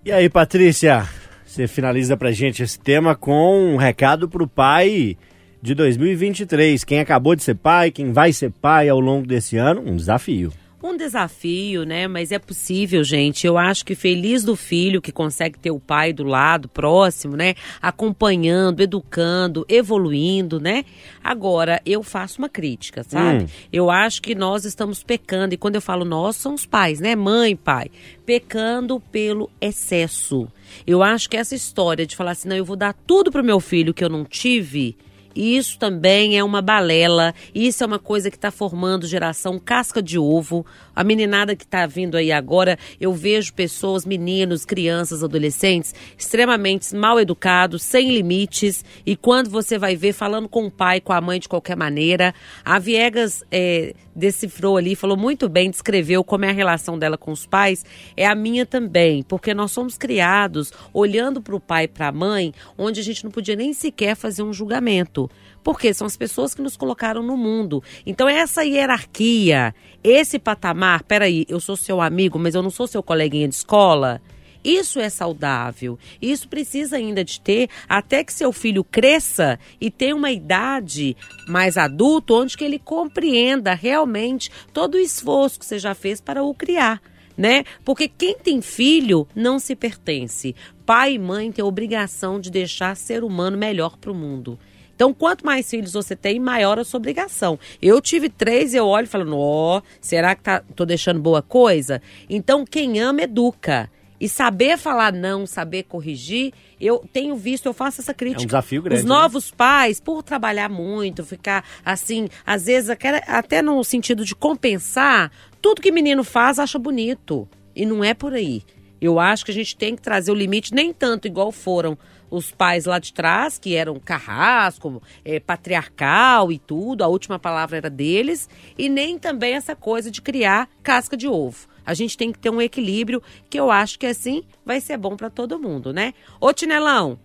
Speaker 2: E aí, Patrícia, você finaliza pra gente esse tema com um recado pro pai de 2023. Quem acabou de ser pai, quem vai ser pai ao longo desse ano, um desafio
Speaker 5: um desafio, né? Mas é possível, gente. Eu acho que feliz do filho que consegue ter o pai do lado, próximo, né? Acompanhando, educando, evoluindo, né? Agora, eu faço uma crítica, sabe? Hum. Eu acho que nós estamos pecando, e quando eu falo nós, são os pais, né? Mãe, pai. Pecando pelo excesso. Eu acho que essa história de falar assim, não, eu vou dar tudo pro meu filho que eu não tive isso também é uma balela, isso é uma coisa que está formando geração casca de ovo. A meninada que está vindo aí agora, eu vejo pessoas, meninos, crianças, adolescentes, extremamente mal educados, sem limites, e quando você vai ver falando com o pai, com a mãe de qualquer maneira. A Viegas é, decifrou ali, falou muito bem, descreveu como é a relação dela com os pais, é a minha também, porque nós somos criados olhando para o pai e para a mãe, onde a gente não podia nem sequer fazer um julgamento. Porque são as pessoas que nos colocaram no mundo. Então, essa hierarquia, esse patamar, peraí, eu sou seu amigo, mas eu não sou seu coleguinha de escola. Isso é saudável. Isso precisa ainda de ter até que seu filho cresça e tenha uma idade mais adulta, onde que ele compreenda realmente todo o esforço que você já fez para o criar. Né? Porque quem tem filho não se pertence. Pai e mãe têm a obrigação de deixar ser humano melhor para o mundo. Então, quanto mais filhos você tem, maior a sua obrigação. Eu tive três e eu olho e falo, ó, será que tá, tô deixando boa coisa? Então, quem ama, educa. E saber falar não, saber corrigir, eu tenho visto, eu faço essa crítica. É
Speaker 2: um desafio grande.
Speaker 5: Os né? novos né? pais, por trabalhar muito, ficar assim, às vezes até no sentido de compensar, tudo que menino faz acha bonito. E não é por aí. Eu acho que a gente tem que trazer o limite, nem tanto igual foram os pais lá de trás, que eram carrasco, é, patriarcal e tudo, a última palavra era deles, e nem também essa coisa de criar casca de ovo. A gente tem que ter um equilíbrio que eu acho que assim vai ser bom para todo mundo, né? Ô Tinelão,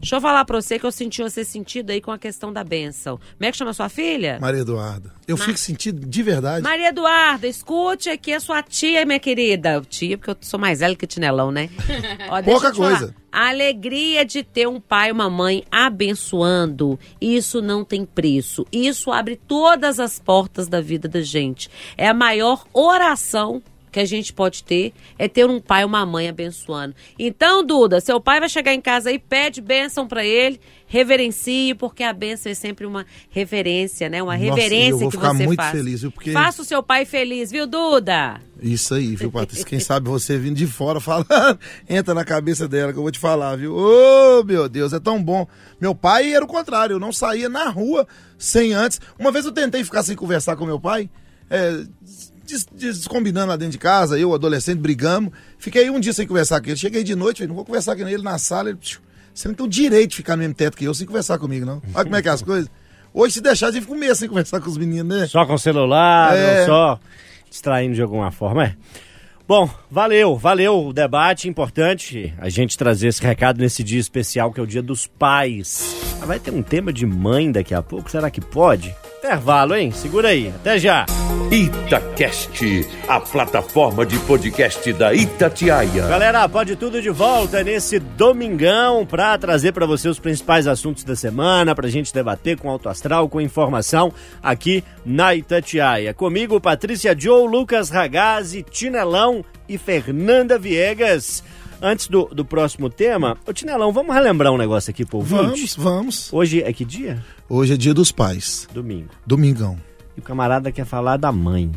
Speaker 5: Deixa eu falar pra você que eu senti você sentido aí com a questão da benção. Como é que chama sua filha?
Speaker 3: Maria Eduarda. Eu Mar... fico sentido de verdade.
Speaker 5: Maria Eduarda, escute aqui a sua tia, minha querida. Tia, porque eu sou mais velha que o Tinelão, né?
Speaker 3: Ó, Pouca coisa.
Speaker 5: A alegria de ter um pai e uma mãe abençoando, isso não tem preço. Isso abre todas as portas da vida da gente. É a maior oração que a gente pode ter é ter um pai e uma mãe abençoando. Então, Duda, seu pai vai chegar em casa aí, pede bênção para ele, reverencie, porque a bênção é sempre uma reverência, né? Uma Nossa, reverência eu vou
Speaker 3: que
Speaker 5: ficar
Speaker 3: você
Speaker 5: muito
Speaker 3: faz. feliz, viu? Porque...
Speaker 5: Faça o seu pai feliz, viu, Duda?
Speaker 3: Isso aí, viu, Patrícia? Quem sabe você vindo de fora falando, entra na cabeça dela que eu vou te falar, viu? Ô, oh, meu Deus, é tão bom. Meu pai era o contrário, eu não saía na rua sem antes. Uma vez eu tentei ficar sem conversar com meu pai, é, descombinando lá dentro de casa, eu, adolescente, brigamos. Fiquei um dia sem conversar com ele. Cheguei de noite, falei, não vou conversar com ele na sala. Ele, você não tem o direito de ficar no mesmo teto que eu sem conversar comigo, não. Olha como é que é as coisas. Hoje, se deixar, a gente fica um mês sem conversar com os meninos, né?
Speaker 2: Só com o celular, é... só distraindo de alguma forma, é. Bom, valeu, valeu o debate, importante a gente trazer esse recado nesse dia especial que é o Dia dos Pais. Vai ter um tema de mãe daqui a pouco, será que pode? Intervalo, hein? Segura aí, até já.
Speaker 1: Itacast, a plataforma de podcast da Itatiaia.
Speaker 2: Galera, pode tudo de volta nesse domingão pra trazer pra você os principais assuntos da semana, pra gente debater com alto astral, com informação aqui na Itatiaia. Comigo, Patrícia Joe, Lucas Ragazzi, Tinelão e Fernanda Viegas. Antes do, do próximo tema, ô Tinelão, vamos relembrar um negócio aqui pro ouvinte?
Speaker 3: Vamos, vamos.
Speaker 2: Hoje é que dia?
Speaker 3: Hoje é dia dos pais.
Speaker 2: Domingo.
Speaker 3: Domingão.
Speaker 2: E o camarada quer falar da mãe.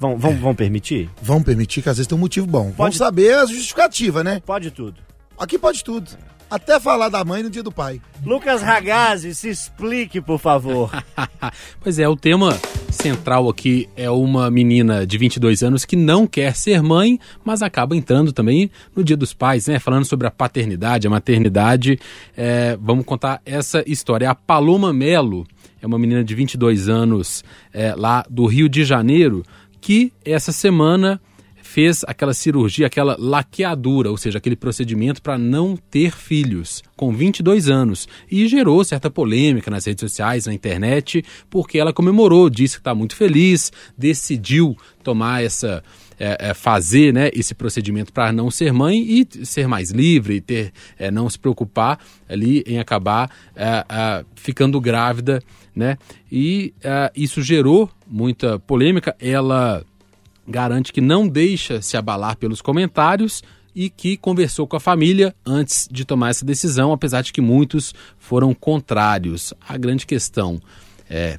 Speaker 2: Vão, vão, vão permitir?
Speaker 3: Vamos permitir que às vezes tem um motivo bom.
Speaker 2: Pode-
Speaker 3: Vamos saber a justificativa, né?
Speaker 2: Pode tudo.
Speaker 3: Aqui pode tudo. Até falar da mãe no dia do pai.
Speaker 2: Lucas Ragazzi, se explique, por favor.
Speaker 6: Pois é, o tema central aqui é uma menina de 22 anos que não quer ser mãe, mas acaba entrando também no Dia dos Pais, né? Falando sobre a paternidade, a maternidade. É, vamos contar essa história. A Paloma Melo é uma menina de 22 anos é, lá do Rio de Janeiro que essa semana fez aquela cirurgia, aquela laqueadura, ou seja, aquele procedimento para não ter filhos, com 22 anos. E gerou certa polêmica nas redes sociais, na internet, porque ela comemorou, disse que está muito feliz, decidiu tomar essa. é, é, fazer né, esse procedimento para não ser mãe e ser mais livre, ter, é, não se preocupar ali em acabar é, é, ficando grávida, né? E é, isso gerou muita polêmica. Ela garante que não deixa se abalar pelos comentários e que conversou com a família antes de tomar essa decisão, apesar de que muitos foram contrários. A grande questão é: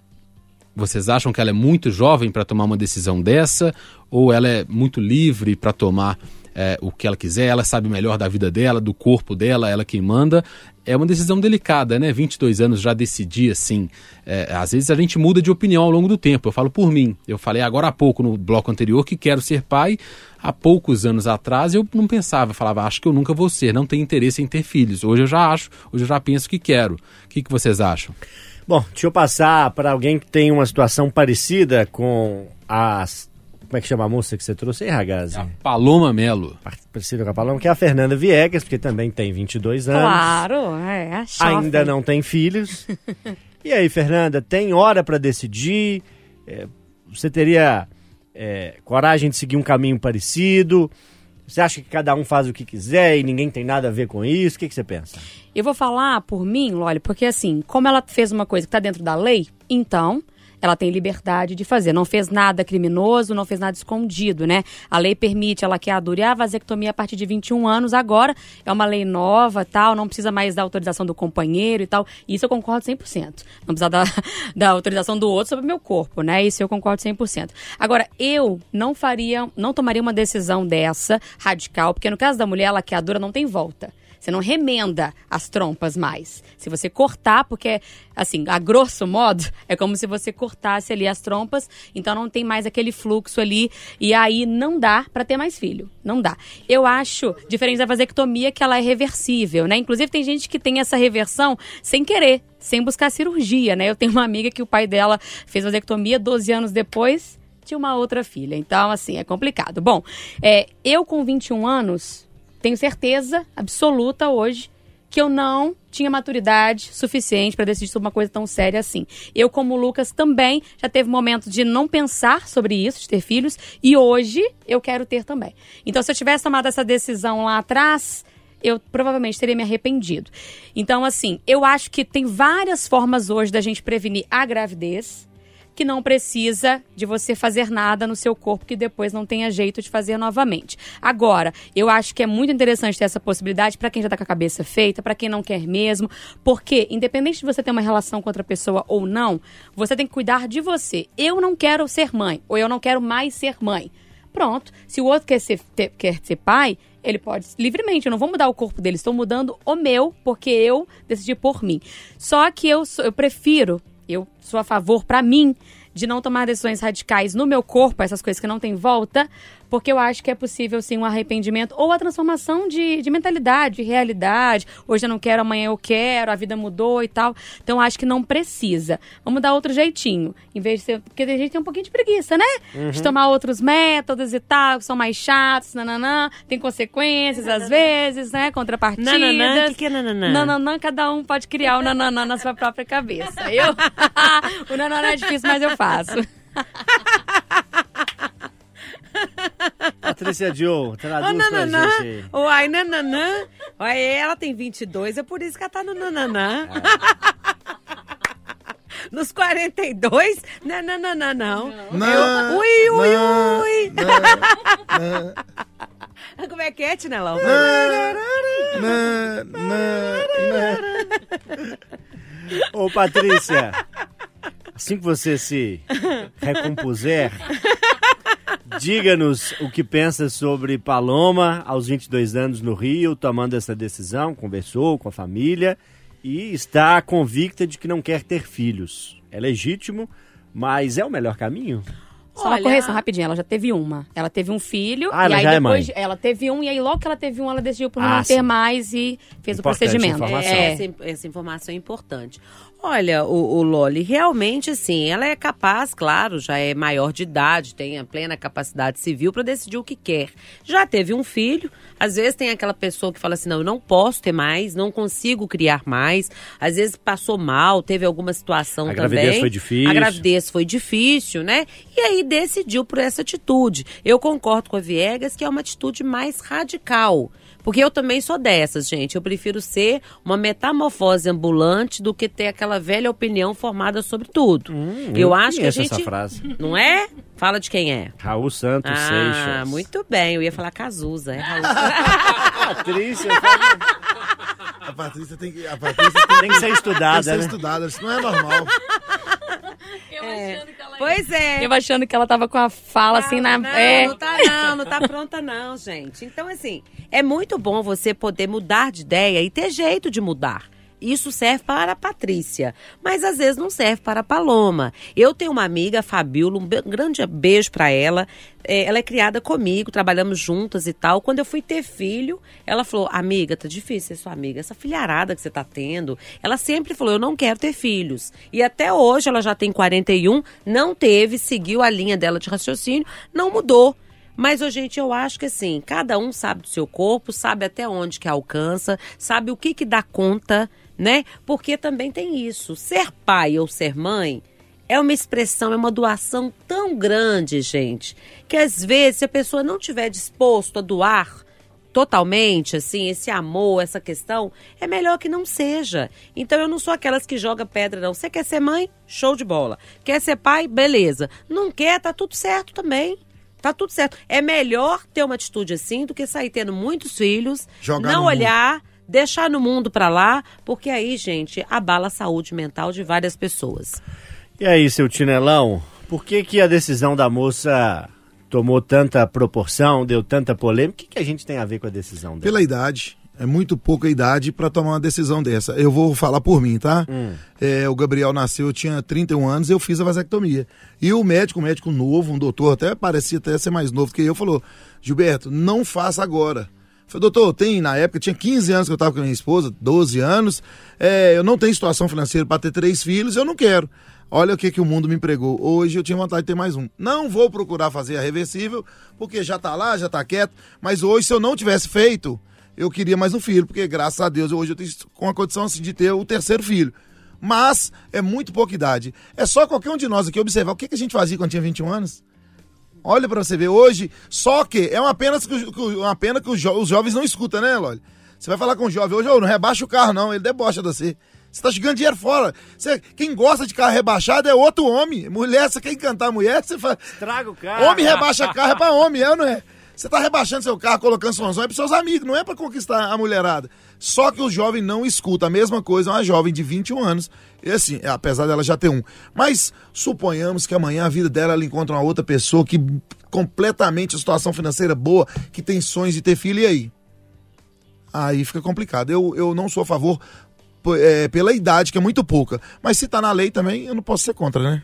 Speaker 6: vocês acham que ela é muito jovem para tomar uma decisão dessa? Ou ela é muito livre para tomar é, o que ela quiser? Ela sabe melhor da vida dela, do corpo dela, ela quem manda. É uma decisão delicada, né? 22 anos já decidi assim. É, às vezes a gente muda de opinião ao longo do tempo. Eu falo por mim. Eu falei agora há pouco no bloco anterior que quero ser pai. Há poucos anos atrás eu não pensava, falava, acho que eu nunca vou ser, não tenho interesse em ter filhos. Hoje eu já acho, hoje eu já penso que quero. O que, que vocês acham?
Speaker 2: Bom, deixa eu passar para alguém que tem uma situação parecida com as. Como é que chama a moça que você trouxe aí, Ragazzi?
Speaker 6: A Paloma Melo.
Speaker 2: Parecida com a Paloma, que é a Fernanda Viegas, porque também tem 22 anos.
Speaker 4: Claro, é, a jovem.
Speaker 2: Ainda não tem filhos. e aí, Fernanda, tem hora para decidir? É, você teria é, coragem de seguir um caminho parecido? Você acha que cada um faz o que quiser e ninguém tem nada a ver com isso? O que, que você pensa?
Speaker 4: Eu vou falar por mim, Loli, porque assim, como ela fez uma coisa que está dentro da lei, então ela tem liberdade de fazer. Não fez nada criminoso, não fez nada escondido, né? A lei permite a laqueadura e a vasectomia a partir de 21 anos. Agora é uma lei nova, tal, não precisa mais da autorização do companheiro e tal. Isso eu concordo 100%. Não precisa da, da autorização do outro sobre o meu corpo, né? Isso eu concordo 100%. Agora, eu não faria, não tomaria uma decisão dessa radical, porque no caso da mulher, a laqueadura não tem volta. Você não remenda as trompas mais. Se você cortar, porque, assim, a grosso modo, é como se você cortasse ali as trompas, então não tem mais aquele fluxo ali, e aí não dá para ter mais filho. Não dá. Eu acho, diferente da vasectomia, que ela é reversível, né? Inclusive, tem gente que tem essa reversão sem querer, sem buscar cirurgia, né? Eu tenho uma amiga que o pai dela fez vasectomia 12 anos depois tinha uma outra filha. Então, assim, é complicado. Bom, é, eu com 21 anos tenho certeza absoluta hoje que eu não tinha maturidade suficiente para decidir sobre uma coisa tão séria assim. Eu, como Lucas, também já teve momentos de não pensar sobre isso, de ter filhos, e hoje eu quero ter também. Então, se eu tivesse tomado essa decisão lá atrás, eu provavelmente teria me arrependido. Então, assim, eu acho que tem várias formas hoje da gente prevenir a gravidez que não precisa de você fazer nada no seu corpo que depois não tenha jeito de fazer novamente. Agora, eu acho que é muito interessante ter essa possibilidade para quem já está com a cabeça feita, para quem não quer mesmo, porque independente de você ter uma relação com outra pessoa ou não, você tem que cuidar de você. Eu não quero ser mãe, ou eu não quero mais ser mãe. Pronto. Se o outro quer ser, ter- quer ser pai, ele pode livremente. Eu não vou mudar o corpo dele, estou mudando o meu, porque eu decidi por mim. Só que eu, eu prefiro, eu sou a favor, para mim, de não tomar decisões radicais no meu corpo, essas coisas que não tem volta, porque eu acho que é possível sim um arrependimento ou a transformação de, de mentalidade, de realidade. Hoje eu não quero, amanhã eu quero, a vida mudou e tal. Então eu acho que não precisa. Vamos dar outro jeitinho. Em vez de ser. Porque a gente tem um pouquinho de preguiça, né? De tomar outros métodos e tal, que são mais chatos, nananã, tem consequências às vezes, né? Contrapartidas.
Speaker 5: Nananã, o que que é nananã?
Speaker 4: Nananã, cada um pode criar o nananã na sua própria cabeça. Eu. o nananã é difícil, mas eu faço.
Speaker 2: Patrícia Joe, traduz pra
Speaker 5: nananã.
Speaker 2: gente aí.
Speaker 5: Uai, nananã. Uai, ela tem 22, é por isso que ela tá no nananã. Nos 42, nananã, não.
Speaker 3: Não,
Speaker 5: Eu- ui, ui,
Speaker 3: não,
Speaker 5: ui.
Speaker 3: não, não.
Speaker 5: Como é que é, Tinelão?
Speaker 3: Não, não, não.
Speaker 2: Ô, Patrícia, assim que você se recompuser, diga-nos o que pensa sobre Paloma aos 22 anos no Rio, tomando essa decisão, conversou com a família e está convicta de que não quer ter filhos. É legítimo, mas é o melhor caminho?
Speaker 4: Só uma
Speaker 5: Olha-
Speaker 4: correção rapidinho, ela já teve uma. Ela teve um filho,
Speaker 2: Ah,
Speaker 4: e
Speaker 2: ela
Speaker 4: aí
Speaker 2: já é
Speaker 4: depois
Speaker 2: mãe.
Speaker 4: ela teve um, e aí logo que ela teve um, ela decidiu por
Speaker 2: Ah,
Speaker 4: não ter
Speaker 2: sim.
Speaker 4: mais e fez
Speaker 2: Importante
Speaker 4: o procedimento.
Speaker 2: informação.
Speaker 5: É, essa, essa informação é importante. Olha, o, o Loli, realmente, assim, ela é capaz, claro, já é maior de idade, tem a plena capacidade civil para decidir o que quer. Já teve um filho, às vezes tem aquela pessoa que fala assim: não, eu não posso ter mais, não consigo criar mais. Às vezes passou mal, teve alguma situação
Speaker 2: A
Speaker 5: também.
Speaker 2: gravidez foi difícil.
Speaker 5: A gravidez foi difícil, né? E aí decidiu por essa atitude. Eu concordo com a Viegas que é uma atitude mais radical. Porque eu também sou dessas, gente. Eu prefiro ser uma metamorfose ambulante do que ter aquela velha opinião formada sobre tudo. eu
Speaker 2: eu
Speaker 5: acho que a gente.
Speaker 2: essa frase.
Speaker 5: Não é? Fala de quem é.
Speaker 2: Raul Santos
Speaker 5: Ah,
Speaker 2: Seixas.
Speaker 5: muito bem. Eu ia falar Cazuza, é Raul.
Speaker 2: Patrícia,
Speaker 3: A Patrícia tem que, a Patrícia tem,
Speaker 2: tem que ser
Speaker 3: tem que
Speaker 2: estudada,
Speaker 3: ser
Speaker 2: né?
Speaker 3: estudada, isso não é normal.
Speaker 5: pois é.
Speaker 4: Eu achando que ela tava com a fala assim na.
Speaker 5: Não,
Speaker 4: é.
Speaker 5: não tá não, não tá pronta não, gente. Então, assim, é muito bom você poder mudar de ideia e ter jeito de mudar. Isso serve para a Patrícia, mas às vezes não serve para a Paloma. Eu tenho uma amiga, a Fabiola, um grande beijo para ela. É, ela é criada comigo, trabalhamos juntas e tal. Quando eu fui ter filho, ela falou: Amiga, tá difícil ser sua amiga. Essa filharada que você tá tendo. Ela sempre falou: Eu não quero ter filhos. E até hoje, ela já tem 41, não teve, seguiu a linha dela de raciocínio, não mudou. Mas, ô, gente, eu acho que assim, cada um sabe do seu corpo, sabe até onde que alcança, sabe o que que dá conta, né? Porque também tem isso. Ser pai ou ser mãe é uma expressão, é uma doação tão grande, gente, que às vezes, se a pessoa não tiver disposto a doar totalmente, assim, esse amor, essa questão, é melhor que não seja. Então eu não sou aquelas que joga pedra, não. Você quer ser mãe? Show de bola. Quer ser pai? Beleza. Não quer? Tá tudo certo também. Tá tudo certo. É melhor ter uma atitude assim do que sair tendo muitos filhos,
Speaker 3: Jogar
Speaker 5: não
Speaker 3: no mundo.
Speaker 5: Deixar no mundo pra lá, porque aí, gente, abala a saúde mental de várias pessoas.
Speaker 2: E aí, seu Tinelão, por que, que a decisão da moça tomou tanta proporção, deu tanta polêmica? O que, que a gente tem a ver com a decisão dela?
Speaker 3: Pela idade. É muito pouca idade para tomar uma decisão dessa. Eu vou falar por mim, tá? É, o Gabriel nasceu, eu tinha 31 anos, eu fiz a vasectomia. E o médico, um médico novo, um doutor, até parecia até ser mais novo que eu, falou: Gilberto, não faça agora. Falei, doutor, tem, na época, tinha 15 anos que eu estava com a minha esposa, 12 anos, é, eu não tenho situação financeira para ter três filhos, eu não quero. Olha o que, que o mundo me empregou. Hoje eu tinha vontade de ter mais um. Não vou procurar fazer a reversível, porque já tá lá, já tá quieto. Mas hoje, se eu não tivesse feito, eu queria mais um filho, porque graças a Deus hoje eu tenho com a condição assim, de ter o terceiro filho. Mas é muito pouca idade. É só qualquer um de nós aqui observar o que, que a gente fazia quando tinha 21 anos. Olha pra você ver, hoje, só que é uma pena que, uma pena que os, jo- os jovens não escutam, né, Loli? Você vai falar com o jovem hoje, ô, não rebaixa o carro, não, ele debocha de você. Você tá jogando dinheiro fora. Você, quem gosta de carro rebaixado é outro homem. Mulher, você quer encantar a mulher, você faz.
Speaker 2: Traga o carro.
Speaker 3: Homem rebaixa carro é pra homem, é ou não é? Você tá rebaixando seu carro, colocando sonzão, é pros seus amigos, não é pra conquistar a mulherada. Só que o jovem não escuta. A mesma coisa, uma jovem de 21 anos. E assim, apesar dela já ter um. Mas suponhamos que amanhã a vida dela ela encontra uma outra pessoa que completamente a situação financeira boa, que tem sonhos de ter filho, e aí? Aí fica complicado. Eu, eu não sou a favor é, pela idade, que é muito pouca. Mas se tá na lei também, eu não posso ser contra, né?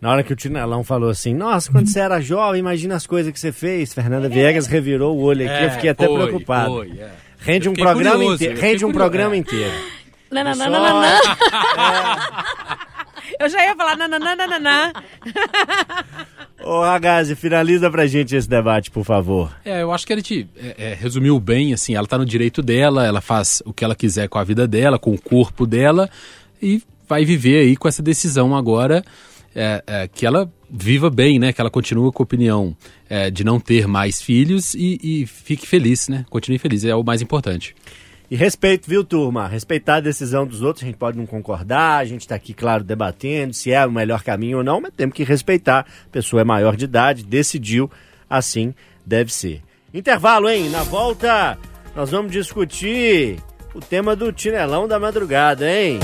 Speaker 2: Na hora que o Tinelão falou assim, nossa, quando você era jovem, imagina as coisas que você fez. Fernanda Viegas revirou o olho aqui, eu fiquei até
Speaker 6: É, foi,
Speaker 2: preocupado.
Speaker 6: foi, é.
Speaker 2: Rende um programa
Speaker 6: curioso,
Speaker 2: inteiro. Rende um programa
Speaker 6: é.
Speaker 2: inteiro.
Speaker 5: Nananana. Eu já ia falar nananana.
Speaker 2: Ô, Ragazzi, finaliza pra gente esse debate, por favor.
Speaker 6: É, eu acho que a gente é, é, resumiu bem, assim, ela tá no direito dela, ela faz o que ela quiser com a vida dela, com o corpo dela, e vai viver aí com essa decisão agora, é, é, que ela viva bem, né? Que ela continue com a opinião é, de não ter mais filhos e, e fique feliz, né? Continue feliz, é o mais importante.
Speaker 2: E respeito, viu, turma? Respeitar a decisão dos outros, a gente pode não concordar, a gente tá aqui, claro, debatendo se é o melhor caminho ou não, mas temos que respeitar. A pessoa é maior de idade, decidiu, assim deve ser. Intervalo, hein? Na volta, nós vamos discutir o tema do Tinelão da Madrugada, hein?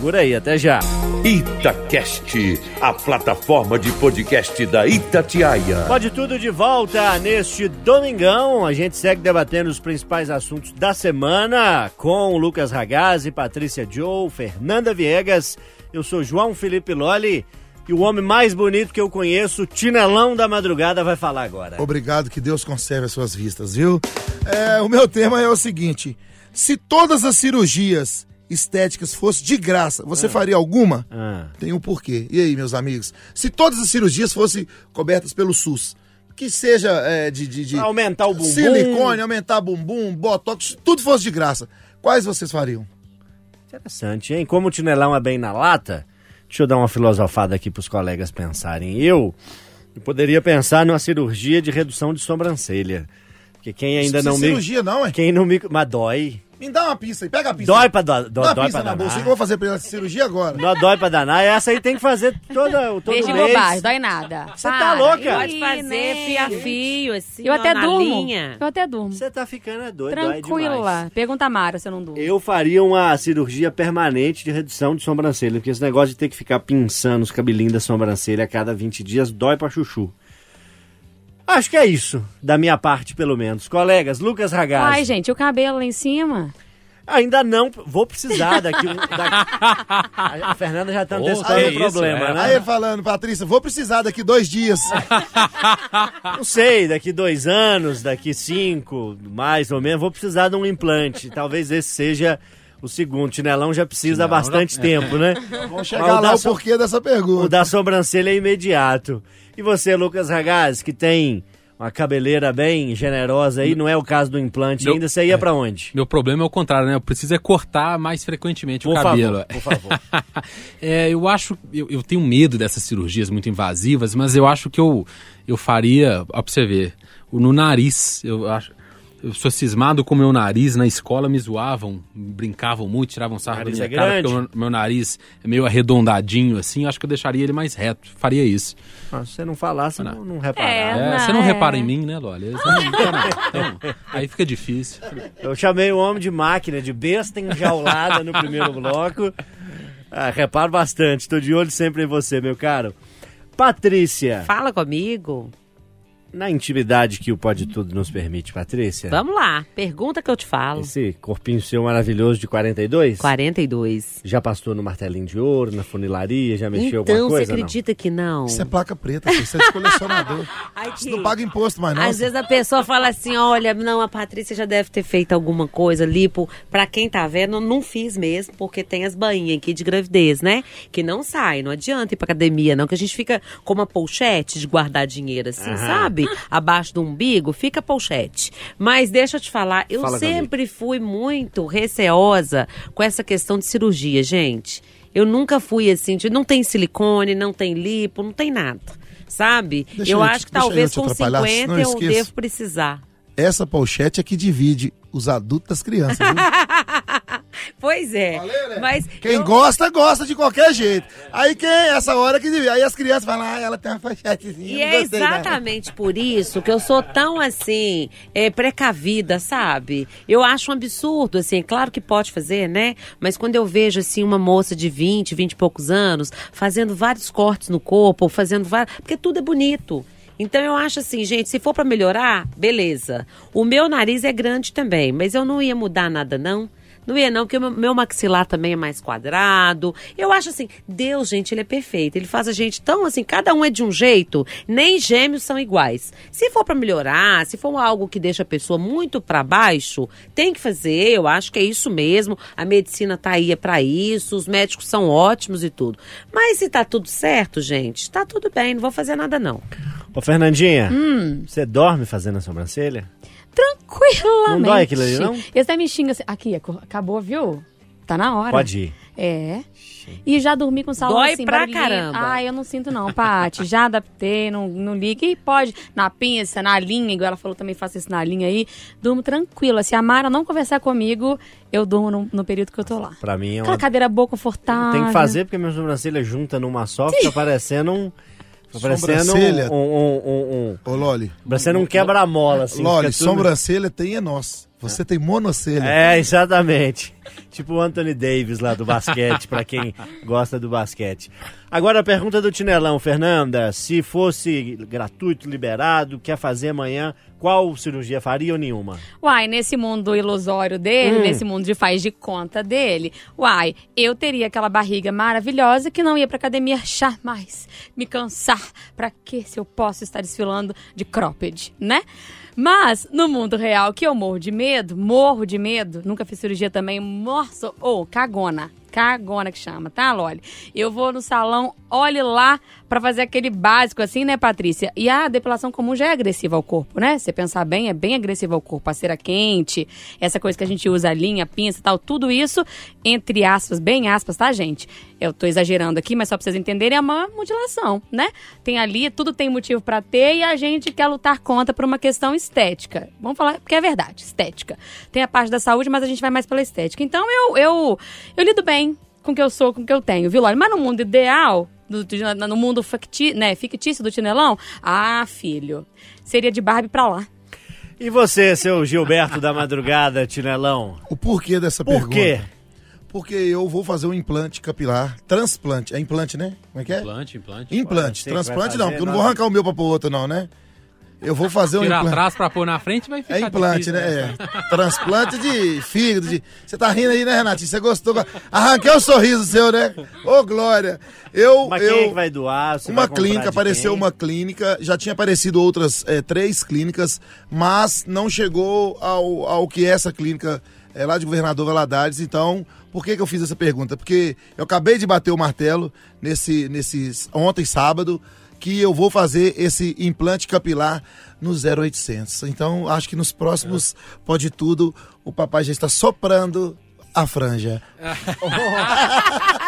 Speaker 2: Segura aí, até já.
Speaker 1: Itacast, a plataforma de podcast da Itatiaia.
Speaker 2: Pode tudo de volta neste domingão. A gente segue debatendo os principais assuntos da semana com Lucas Ragazzi, Patrícia Joe, Fernanda Viegas. Eu sou João Felipe Loli e o homem mais bonito que eu conheço, Tinelão da Madrugada, vai falar agora.
Speaker 3: Obrigado, que Deus conserve as suas vistas, viu? É, o meu tema é o seguinte: se todas as cirurgias estéticas fossem de graça, você faria alguma?
Speaker 2: Ah,
Speaker 3: Tem um porquê. E aí, meus amigos? Se todas as cirurgias fossem cobertas pelo SUS, que seja é, de, de, de
Speaker 2: aumentar o bumbum.
Speaker 3: silicone, aumentar bumbum, botox, tudo fosse de graça, quais vocês fariam?
Speaker 2: interessante, hein? Como o Tinelão é bem na lata, deixa eu dar uma filosofada aqui pros colegas pensarem. Eu, eu poderia pensar numa cirurgia de redução de sobrancelha. Porque quem ainda não
Speaker 3: precisa
Speaker 2: me.
Speaker 3: cirurgia não, é?
Speaker 2: Quem não me. Mas dói.
Speaker 3: Me dá uma pista aí, pega a pista.
Speaker 2: Dói pra, do,
Speaker 3: Dá uma
Speaker 2: dói
Speaker 3: pista
Speaker 2: pra
Speaker 3: na bolsa aí que eu
Speaker 2: danar.
Speaker 3: vou fazer pra ela cirurgia agora.
Speaker 2: Dó, dói pra danar. Essa aí tem que fazer toda, todo
Speaker 4: Deixa de
Speaker 2: mês.
Speaker 4: bobagem, dói nada.
Speaker 2: Você tá
Speaker 4: Para.
Speaker 2: louca?
Speaker 5: Pode fazer
Speaker 4: né?
Speaker 5: fio a fio, assim,
Speaker 4: Eu
Speaker 5: ó,
Speaker 4: até
Speaker 5: na
Speaker 4: durmo.
Speaker 5: linha.
Speaker 4: Eu até durmo.
Speaker 2: Você tá ficando é doido, dói demais.
Speaker 4: Tranquila. Pergunta a Mara se eu não durmo.
Speaker 2: Eu faria uma cirurgia permanente de redução de sobrancelha, porque esse negócio de ter que ficar pinçando os cabelinhos da sobrancelha a cada 20 dias dói pra chuchu. Acho que é isso, da minha parte, pelo menos. Colegas, Lucas Ragazzi.
Speaker 4: Ai, gente, o cabelo lá em cima.
Speaker 2: Ainda não, vou precisar daqui. daqui- A Fernanda já tá
Speaker 6: Pô,
Speaker 2: antecipando o problema,
Speaker 6: é.
Speaker 2: né?
Speaker 3: Aí falando, Patrícia, vou precisar daqui dois dias.
Speaker 2: Não sei, daqui dois anos, daqui cinco, mais ou menos, vou precisar de um implante. Talvez esse seja o segundo. Tinelão já precisa há bastante tempo, né?
Speaker 3: Vamos chegar
Speaker 2: o
Speaker 3: lá o
Speaker 2: so-
Speaker 3: porquê dessa
Speaker 2: O
Speaker 3: pergunta.
Speaker 2: da sobrancelha é imediato. E você, Lucas Ragazzi, que tem uma cabeleira bem generosa aí, não é o caso do implante
Speaker 6: Meu-
Speaker 2: ainda, você ia pra onde?
Speaker 6: Meu problema é o contrário, né? Eu preciso é cortar mais frequentemente
Speaker 2: Por
Speaker 6: o cabelo.
Speaker 2: favor, por favor.
Speaker 6: é, eu acho, eu, eu tenho medo dessas cirurgias muito invasivas, mas eu acho que eu, eu faria, ó, pra você ver, no nariz, eu acho. Eu sou cismado com o meu nariz, na escola me zoavam, brincavam muito, tiravam sarro da minha
Speaker 2: é
Speaker 6: cara,
Speaker 2: grande.
Speaker 6: porque o meu, nariz é meio arredondadinho assim, eu acho que eu deixaria ele mais reto, faria isso.
Speaker 2: Ah, se você não falasse, não, não
Speaker 4: É,
Speaker 2: reparava.
Speaker 6: É,
Speaker 4: não,
Speaker 6: você não
Speaker 4: é.
Speaker 6: repara em mim, né, Lolly? Então, aí fica difícil.
Speaker 2: Eu chamei o homem de máquina, de besta enjaulada no primeiro bloco. Ah, reparo bastante, tô de olho sempre em você, meu caro. Patrícia,
Speaker 5: Fala comigo.
Speaker 2: Na intimidade que o Pode Tudo nos permite, Patrícia.
Speaker 5: Vamos lá. Pergunta que eu te falo.
Speaker 2: Esse corpinho seu maravilhoso de 42?
Speaker 5: 42.
Speaker 2: Já pastou no martelinho de ouro, na funilaria, já mexeu
Speaker 5: Então,
Speaker 2: alguma
Speaker 5: você
Speaker 2: coisa? não?
Speaker 5: acredita que não?
Speaker 3: Isso é placa preta, filho. isso é de colecionador.
Speaker 5: Que-
Speaker 3: não paga imposto mais, não.
Speaker 5: Às vezes a pessoa fala assim, olha, não, a Patrícia já deve ter feito alguma coisa, lipo. Pra quem tá vendo, eu não fiz mesmo, porque tem as bainhas aqui de gravidez, né? Que não sai, não adianta ir pra academia, não, que a gente fica com uma polchete de guardar dinheiro assim, sabe? Abaixo do umbigo, fica polchete. Mas deixa eu te falar, eu
Speaker 2: Fala
Speaker 5: sempre fui muito receosa com essa questão de cirurgia, gente. Eu nunca fui assim, de, não tem silicone, não tem lipo, não tem nada. Sabe? Eu
Speaker 3: eu
Speaker 5: acho que talvez
Speaker 3: eu
Speaker 5: com
Speaker 3: atrapalhar,
Speaker 5: 50
Speaker 3: não
Speaker 5: eu
Speaker 3: esqueça.
Speaker 5: devo precisar.
Speaker 3: Essa pochete é que divide os adultos das crianças, viu?
Speaker 5: Pois é. Mas
Speaker 3: Quem
Speaker 5: eu-
Speaker 3: gosta, gosta de qualquer jeito. Aí quem, essa hora que divide. Aí as crianças falam, ah, ela tem uma pochetezinha.
Speaker 5: E é
Speaker 3: né?" não."
Speaker 5: exatamente por isso que eu sou tão assim, é, precavida, sabe? Eu acho um absurdo, assim, é claro que pode fazer, né? Mas quando eu vejo, assim, uma moça de 20, 20 e poucos anos, fazendo vários cortes no corpo, ou fazendo vários. Porque tudo é bonito. Então eu acho assim, gente, se for pra melhorar, beleza. O meu nariz é grande também, mas eu não ia mudar nada, não. Não ia não, porque o meu, meu maxilar também é mais quadrado. Eu acho assim, Deus, gente, ele é perfeito. Ele faz a gente tão assim, cada um é de um jeito, nem gêmeos são iguais. Se for pra melhorar, se for algo que deixa a pessoa muito pra baixo, tem que fazer, eu acho que é isso mesmo. A medicina tá aí é pra isso, os médicos são ótimos e tudo. Mas se tá tudo certo, gente, tá tudo bem, não vou fazer nada não.
Speaker 2: Ô, Fernandinha,
Speaker 4: Hum.
Speaker 2: você dorme fazendo a sobrancelha?
Speaker 4: Tranquilamente.
Speaker 2: Não dói aquilo ali, não?
Speaker 4: Esse até me xinga assim. Aqui, acabou, viu? Tá na hora.
Speaker 2: Pode ir.
Speaker 4: É. E já dormi com salão
Speaker 5: Dói
Speaker 4: assim,
Speaker 5: pra
Speaker 4: barulhinho.
Speaker 5: caramba.
Speaker 4: Ah, eu não sinto não, Paty. Já adaptei, não, não liga. E pode, na pinça, na linha, igual ela falou, também faço isso na linha aí. Durmo tranquila. Se a Mara não conversar comigo, eu durmo no, no período que eu tô lá.
Speaker 2: Pra mim é
Speaker 4: Aquela
Speaker 2: uma...
Speaker 4: cadeira boa, confortável.
Speaker 2: Tem que fazer porque minha sobrancelha junta numa só, fica parecendo um... Parecendo um, um, um,
Speaker 3: Ô, Loli.
Speaker 2: Parecendo um quebra-mola, assim.
Speaker 3: Loli,
Speaker 2: tudo-
Speaker 3: sobrancelha tem é nós. Você tem monocelha.
Speaker 2: É, exatamente. tipo o Anthony Davis lá do basquete, pra quem gosta do basquete. Agora a pergunta do Tinelão, Fernanda. Se fosse gratuito, liberado, quer fazer amanhã, qual cirurgia faria ou nenhuma?
Speaker 4: Uai, nesse mundo ilusório dele,
Speaker 2: Hum.
Speaker 4: nesse mundo de faz de conta dele, uai, eu teria aquela barriga maravilhosa que não ia pra academia jamais me cansar. Pra que se eu posso estar desfilando de cropped, né? Mas, no mundo real, que eu morro de medo, morro de medo, nunca fiz cirurgia também, morso, ou cagona. Cagona que chama, tá, Loli? Eu vou no salão, olhe lá pra fazer aquele básico assim, né, Patrícia? E a depilação comum já é agressiva ao corpo, né? Se você pensar bem, é bem agressiva ao corpo. A cera quente, essa coisa que a gente usa, linha, pinça tal, tudo isso, entre aspas, bem aspas, tá, gente? Eu tô exagerando aqui, mas só pra vocês entenderem, é uma mutilação, né? Tem ali, tudo tem motivo pra ter e a gente quer lutar contra por uma questão estética. Vamos falar, porque é verdade, estética. Tem a parte da saúde, mas a gente vai mais pela estética. Então eu, eu, eu lido bem com o que eu sou, com o que eu tenho, viu, Loli? Mas no mundo ideal, do- do- no mundo ficti, né, fictício do Tinelão, ah, filho, seria de Barbie pra lá.
Speaker 2: E você, seu Gilberto da Madrugada, Tinelão?
Speaker 3: O porquê dessa
Speaker 2: Por
Speaker 3: pergunta?
Speaker 2: quê?
Speaker 3: Porque eu vou fazer um implante capilar. Transplante. É implante, né? Como é que é?
Speaker 6: Implante, implante.
Speaker 3: Implante. Transplante não, porque eu não
Speaker 2: não.
Speaker 3: vou arrancar o meu pra pôr outro, não, né? Eu vou fazer um
Speaker 6: Tirar
Speaker 3: implante.
Speaker 6: atrás pra pôr na frente vai ficar
Speaker 3: É implante,
Speaker 6: difícil,
Speaker 3: né? É. Transplante de fígado. De... Você tá rindo aí, né, Renatinho? Você gostou? Arranquei o sorriso seu, né? Ô, Glória. Eu.
Speaker 2: Mas
Speaker 3: eu...
Speaker 2: quem é que vai doar? Você
Speaker 3: uma
Speaker 2: vai
Speaker 3: clínica,
Speaker 2: de
Speaker 3: apareceu
Speaker 2: quem?
Speaker 3: uma clínica, já tinha aparecido outras é, três clínicas, mas não chegou ao, ao que essa clínica é lá de Governador Valadares. Então, por que, que eu fiz essa pergunta? Porque eu acabei de bater o martelo nesse, nesse ontem, sábado, que eu vou fazer esse implante capilar no 0800. Então, acho que nos próximos Pode Tudo, o papai já está soprando a franja.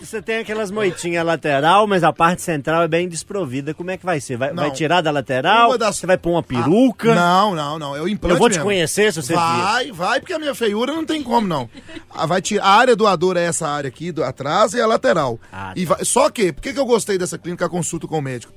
Speaker 2: Você tem aquelas moitinhas lateral, mas a parte central é bem desprovida. Como é que vai ser? Vai, vai tirar da lateral?
Speaker 3: Uma das-
Speaker 2: Você vai pôr uma peruca?
Speaker 3: Ah, não, não, não. O implante
Speaker 2: Eu vou te
Speaker 3: mesmo.
Speaker 2: conhecer se você.
Speaker 3: Vai, vai, porque a minha feiura não tem como, não. Ah, Vai tirar, a área doadora é essa área aqui, do, atrás, e a lateral.
Speaker 2: Ah,
Speaker 3: E vai- só que, por que, que eu gostei dessa clínica, a consulta com o médico?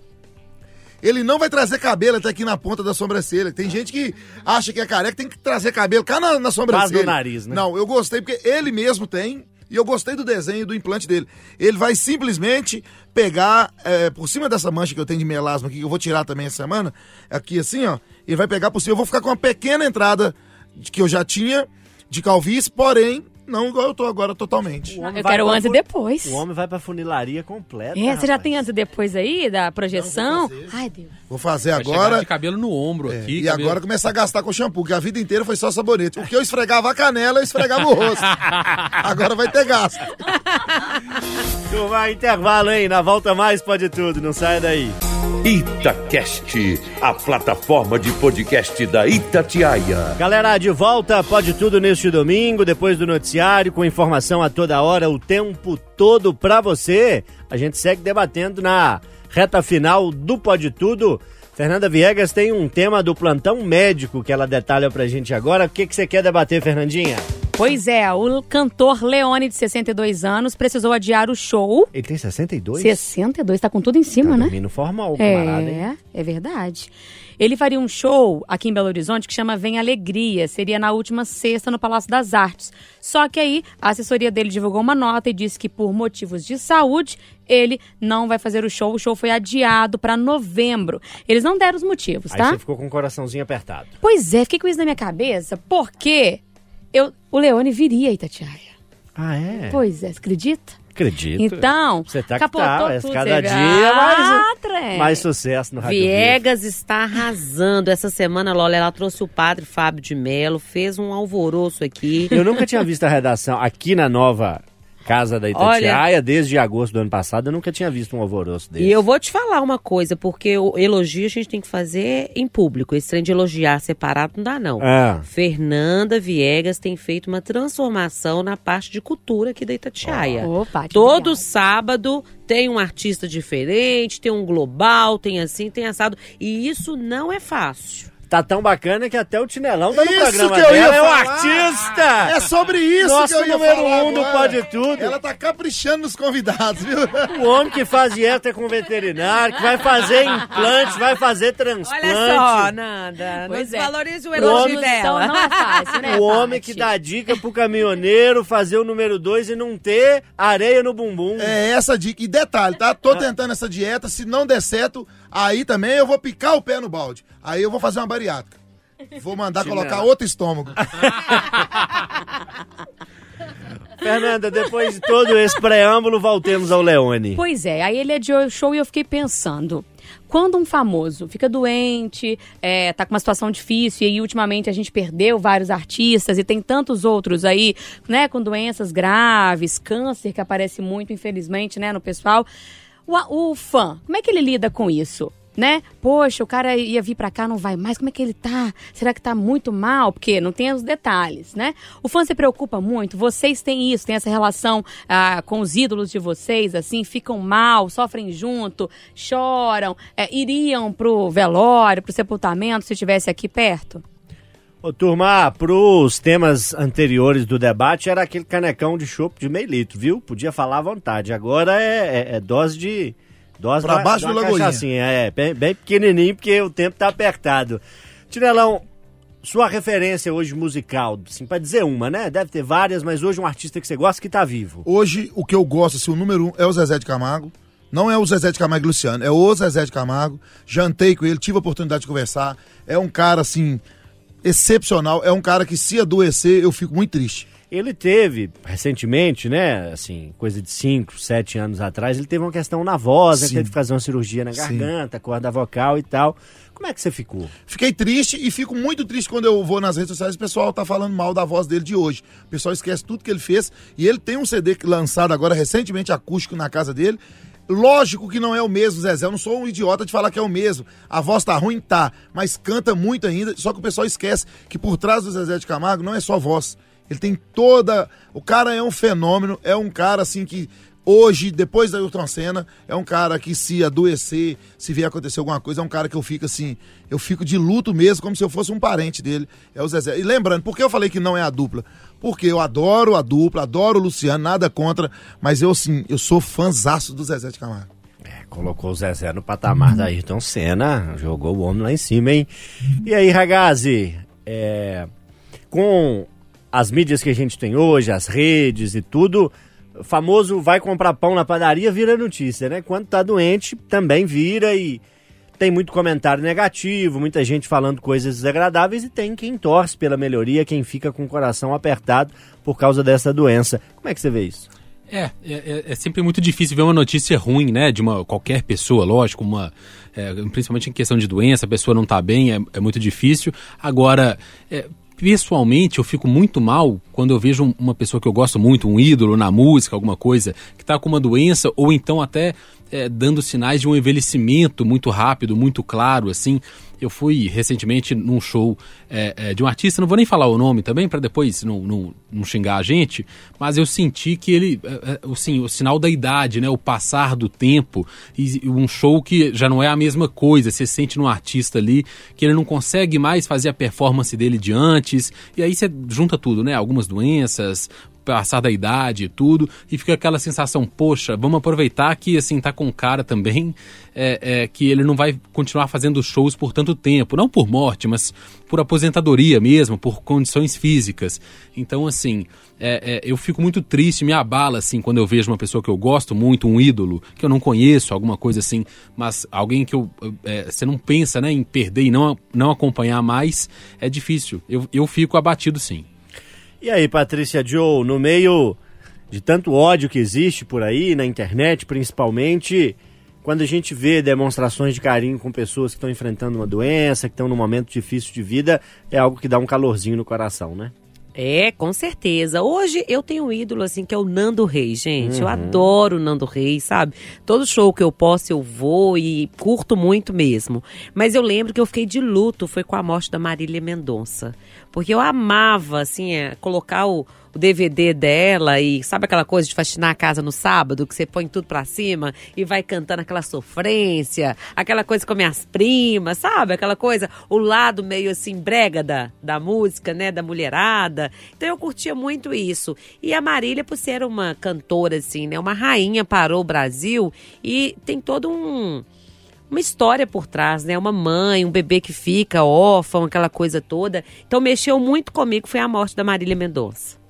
Speaker 3: Ele não vai trazer cabelo até aqui na ponta da sobrancelha. Tem gente que acha que é careca, tem que trazer cabelo cá na, na sobrancelha.
Speaker 2: Quase no nariz, né?
Speaker 3: Não, eu gostei porque ele mesmo tem. E eu gostei do desenho do implante dele. Ele vai simplesmente pegar, é, por cima dessa mancha que eu tenho de melasma aqui, que eu vou tirar também essa semana, aqui assim, ó. Ele vai pegar por cima. Eu vou ficar com uma pequena entrada que eu já tinha de calvície, porém, não igual eu tô agora totalmente.
Speaker 4: Eu
Speaker 2: vai
Speaker 4: quero antes e depois.
Speaker 2: O homem vai pra funilaria completa.
Speaker 4: É, você já
Speaker 2: rapaz.
Speaker 4: tem antes e depois aí da projeção?
Speaker 3: Não, vou fazer.
Speaker 4: Ai, Deus.
Speaker 3: Vou fazer
Speaker 6: Vai
Speaker 3: agora.
Speaker 6: de cabelo no ombro
Speaker 3: É,
Speaker 6: aqui.
Speaker 3: e
Speaker 6: cabelo-
Speaker 3: agora começar a gastar com shampoo, que a vida inteira foi só sabonete. O que eu esfregava a canela, eu esfregava o rosto. Agora vai ter gasto.
Speaker 2: Turma, intervalo, hein? Na volta mais pode tudo, não sai daí.
Speaker 1: Itacast, a plataforma de podcast da Itatiaia.
Speaker 2: Galera, de volta, pode tudo neste domingo, depois do noticiário, com informação a toda hora, o tempo todo pra você. A gente segue debatendo na reta final do Pode Tudo. Fernanda Viegas tem um tema do plantão médico que ela detalha pra gente agora. O que, que você quer debater, Fernandinha?
Speaker 4: Pois é, o cantor Leone, de 62 anos, precisou adiar o show.
Speaker 2: Ele tem 62?
Speaker 4: 62, tá com tudo em cima,
Speaker 2: tá
Speaker 4: né?
Speaker 2: dormindo formal, camarada, hein?
Speaker 4: É, é verdade. Ele faria um show aqui em Belo Horizonte que chama Vem Alegria. Seria na última sexta no Palácio das Artes. Só que aí a assessoria dele divulgou uma nota e disse que por motivos de saúde ele não vai fazer o show. O show foi adiado para novembro. Eles não deram os motivos,
Speaker 2: Aí
Speaker 4: tá?
Speaker 2: você ficou com o coraçãozinho apertado.
Speaker 4: Pois é, fiquei com isso na minha cabeça, porque eu, o Leone viria a Itatiaia.
Speaker 2: Ah, é?
Speaker 4: Pois é, você acredita?
Speaker 2: Acredito.
Speaker 4: Então,
Speaker 2: Você tá que tá, mas
Speaker 4: tudo,
Speaker 2: cada dia mais,
Speaker 4: Ah,
Speaker 2: mais sucesso no Rádio
Speaker 5: Viegas está arrasando. Essa semana, Lola, ela trouxe o padre Fábio de Mello, fez um alvoroço aqui.
Speaker 2: Eu nunca tinha visto a redação aqui na nova casa da Itatiaia, desde agosto do ano passado, eu nunca tinha visto um alvoroço desse.
Speaker 5: E eu vou te falar uma coisa, porque o elogio a gente tem que fazer em público. Esse trem de elogiar separado não dá, não.
Speaker 2: Ah.
Speaker 5: Fernanda Viegas tem feito uma transformação na parte de cultura aqui da Itatiaia.
Speaker 4: Opa, que
Speaker 5: Todo
Speaker 4: legal.
Speaker 5: sábado tem um artista diferente, tem um global, tem assim, tem assado. E isso não é fácil.
Speaker 2: Tá tão bacana que até o Tinelão tá no
Speaker 3: Isso
Speaker 2: programa
Speaker 3: que eu ia
Speaker 2: dela, é um
Speaker 3: falar.
Speaker 2: artista!
Speaker 3: É sobre isso
Speaker 2: Nosso
Speaker 3: que eu ia
Speaker 2: número
Speaker 3: falar
Speaker 2: um do. Pode Tudo.
Speaker 3: Ela tá caprichando nos convidados, viu?
Speaker 2: O homem que faz dieta com veterinário, que vai fazer implante, vai fazer transplante.
Speaker 5: Olha só, Nanda.
Speaker 4: Pois
Speaker 5: não
Speaker 4: é.
Speaker 5: desvalorize o
Speaker 2: O
Speaker 5: elogio
Speaker 2: homem-
Speaker 4: Então
Speaker 5: dela.
Speaker 4: não é fácil, né?
Speaker 2: O homem que dá dica pro caminhoneiro fazer o número dois e não ter areia no bumbum.
Speaker 3: É essa dica. E detalhe, tá? Tô tentando essa dieta. Se não der certo, aí também eu vou picar o pé no balde. Aí eu vou fazer uma bariátrica. Vou mandar colocar outro estômago.
Speaker 2: Fernanda, depois de todo esse preâmbulo, voltemos ao Leone.
Speaker 4: Pois é, aí ele é de show e eu fiquei pensando. Quando um famoso fica doente, é, tá com uma situação difícil, e aí ultimamente a gente perdeu vários artistas e tem tantos outros aí, né, com doenças graves, câncer que aparece muito, infelizmente, né, no pessoal. O, o fã, como é que ele lida com isso? Né? Poxa, o cara ia vir pra cá, não vai mais. Como é que ele tá? Será que tá muito mal? Porque não tem os detalhes, né? O fã se preocupa muito. Vocês têm isso, têm essa relação ah, com os ídolos de vocês, assim, ficam mal, sofrem junto, choram, é, iriam pro velório, pro sepultamento, se estivesse aqui perto?
Speaker 2: Ô, turma, pros temas anteriores do debate, era aquele canecão de chopp de meio litro, viu? Podia falar à vontade. Agora é, é- é dose de... Dose
Speaker 3: Pra
Speaker 2: da-
Speaker 3: baixo
Speaker 2: de
Speaker 3: do Lagoinha.
Speaker 2: cachaçinha, É, bem, bem pequenininho, porque o tempo tá apertado. Tinelão, sua referência hoje musical, assim, pra dizer uma, né? Deve ter várias, mas hoje um artista que você gosta que tá vivo.
Speaker 3: Hoje, o que eu gosto, assim, o número um é o Zezé de Camargo. Não é o Zezé de Camargo e Luciano, é o Zezé de Camargo. Jantei com ele, tive a oportunidade de conversar. É um cara, assim, excepcional. É um cara que, se adoecer, eu fico muito triste.
Speaker 2: Ele teve, recentemente, né, assim, coisa de 5, 7 anos atrás, ele teve uma questão na voz, né,
Speaker 3: Sim.
Speaker 2: teve que fazer uma cirurgia na
Speaker 3: Sim.
Speaker 2: garganta, corda vocal e tal. Como é que você ficou?
Speaker 3: Fiquei triste e fico muito triste quando eu vou nas redes sociais e o pessoal tá falando mal da voz dele de hoje. O pessoal esquece tudo que ele fez e ele tem um CD lançado agora recentemente acústico na casa dele. Lógico que não é o mesmo, Zezé. Eu não sou um idiota de falar que é o mesmo. A voz tá ruim, tá, mas canta muito ainda. Só que o pessoal esquece que por trás do Zezé de Camargo não é só voz. Ele tem toda. O cara é um fenômeno, é um cara assim que hoje, depois da Ayrton Senna, é um cara que se adoecer, se vier acontecer alguma coisa, é um cara que eu fico assim, eu fico de luto mesmo, como se eu fosse um parente dele. É o Zezé. E lembrando, por que eu falei que não é a dupla? Porque eu adoro a dupla, adoro o Luciano, nada contra, mas eu assim, eu sou fãzaço do Zezé de Camargo.
Speaker 2: É, colocou o Zezé no patamar da Ayrton Senna, jogou o homem lá em cima, hein? E aí, Ragazzi, é, com as mídias que a gente tem hoje, as redes e tudo, famoso vai comprar pão na padaria vira notícia, né? Quando tá doente, também vira e tem muito comentário negativo, muita gente falando coisas desagradáveis e tem quem torce pela melhoria, quem fica com o coração apertado por causa dessa doença. Como é que você vê isso?
Speaker 6: É, é, é- é sempre muito difícil ver uma notícia ruim, né? De uma qualquer pessoa, lógico, uma. é, principalmente em questão de doença, a pessoa não tá bem, é, é muito difícil. Agora, é, pessoalmente, eu fico muito mal quando eu vejo um- uma pessoa que eu gosto muito, um ídolo na música, alguma coisa, que tá com uma doença, ou então até é, dando sinais de um envelhecimento muito rápido, muito claro, assim. Eu fui recentemente num show é, é, de um artista, não vou nem falar o nome também, para depois não, não, não xingar a gente, mas eu senti que ele, assim, o sinal da idade, né, o passar do tempo, e um show que já não é a mesma coisa, você sente num artista ali que ele não consegue mais fazer a performance dele de antes, e aí você junta tudo, né, algumas doenças, passar da idade e tudo, e fica aquela sensação, poxa, vamos aproveitar que assim tá com cara também, é, é, que ele não vai continuar fazendo shows por tanto tempo, não por morte, mas por aposentadoria mesmo, por condições físicas. Então, assim, é, é, eu fico muito triste, me abala assim quando eu vejo uma pessoa que eu gosto muito, um ídolo, que eu não conheço, alguma coisa assim, mas alguém que eu, é, você não pensa né, em perder e não, não acompanhar mais, é difícil. Eu, eu fico abatido sim.
Speaker 2: E aí, Patrícia Joe, no meio de tanto ódio que existe por aí, na internet principalmente, quando a gente vê demonstrações de carinho com pessoas que estão enfrentando uma doença, que estão num momento difícil de vida, é algo que dá um calorzinho no coração, né?
Speaker 5: É, com certeza. Hoje eu tenho um ídolo, assim, que é o Nando Reis, gente. Eu adoro o Nando Reis, sabe? Todo show que eu posso eu vou e curto muito mesmo. Mas eu lembro que eu fiquei de luto, foi com a morte da Marília Mendonça. Porque eu amava, assim, é, colocar o, o DVD dela e sabe aquela coisa de faxinar a casa no sábado, que você põe tudo pra cima e vai cantando aquela sofrência, aquela coisa com minhas primas, sabe? Aquela coisa, o lado meio assim, brega da, da música, né? Da mulherada. Então eu curtia muito isso. E a Marília, por ser uma cantora, assim, né? Uma rainha parou o Brasil e tem todo um uma história por trás, né? Uma mãe, um bebê que fica órfão, aquela coisa toda. Então mexeu muito comigo foi a morte da Marília Mendonça.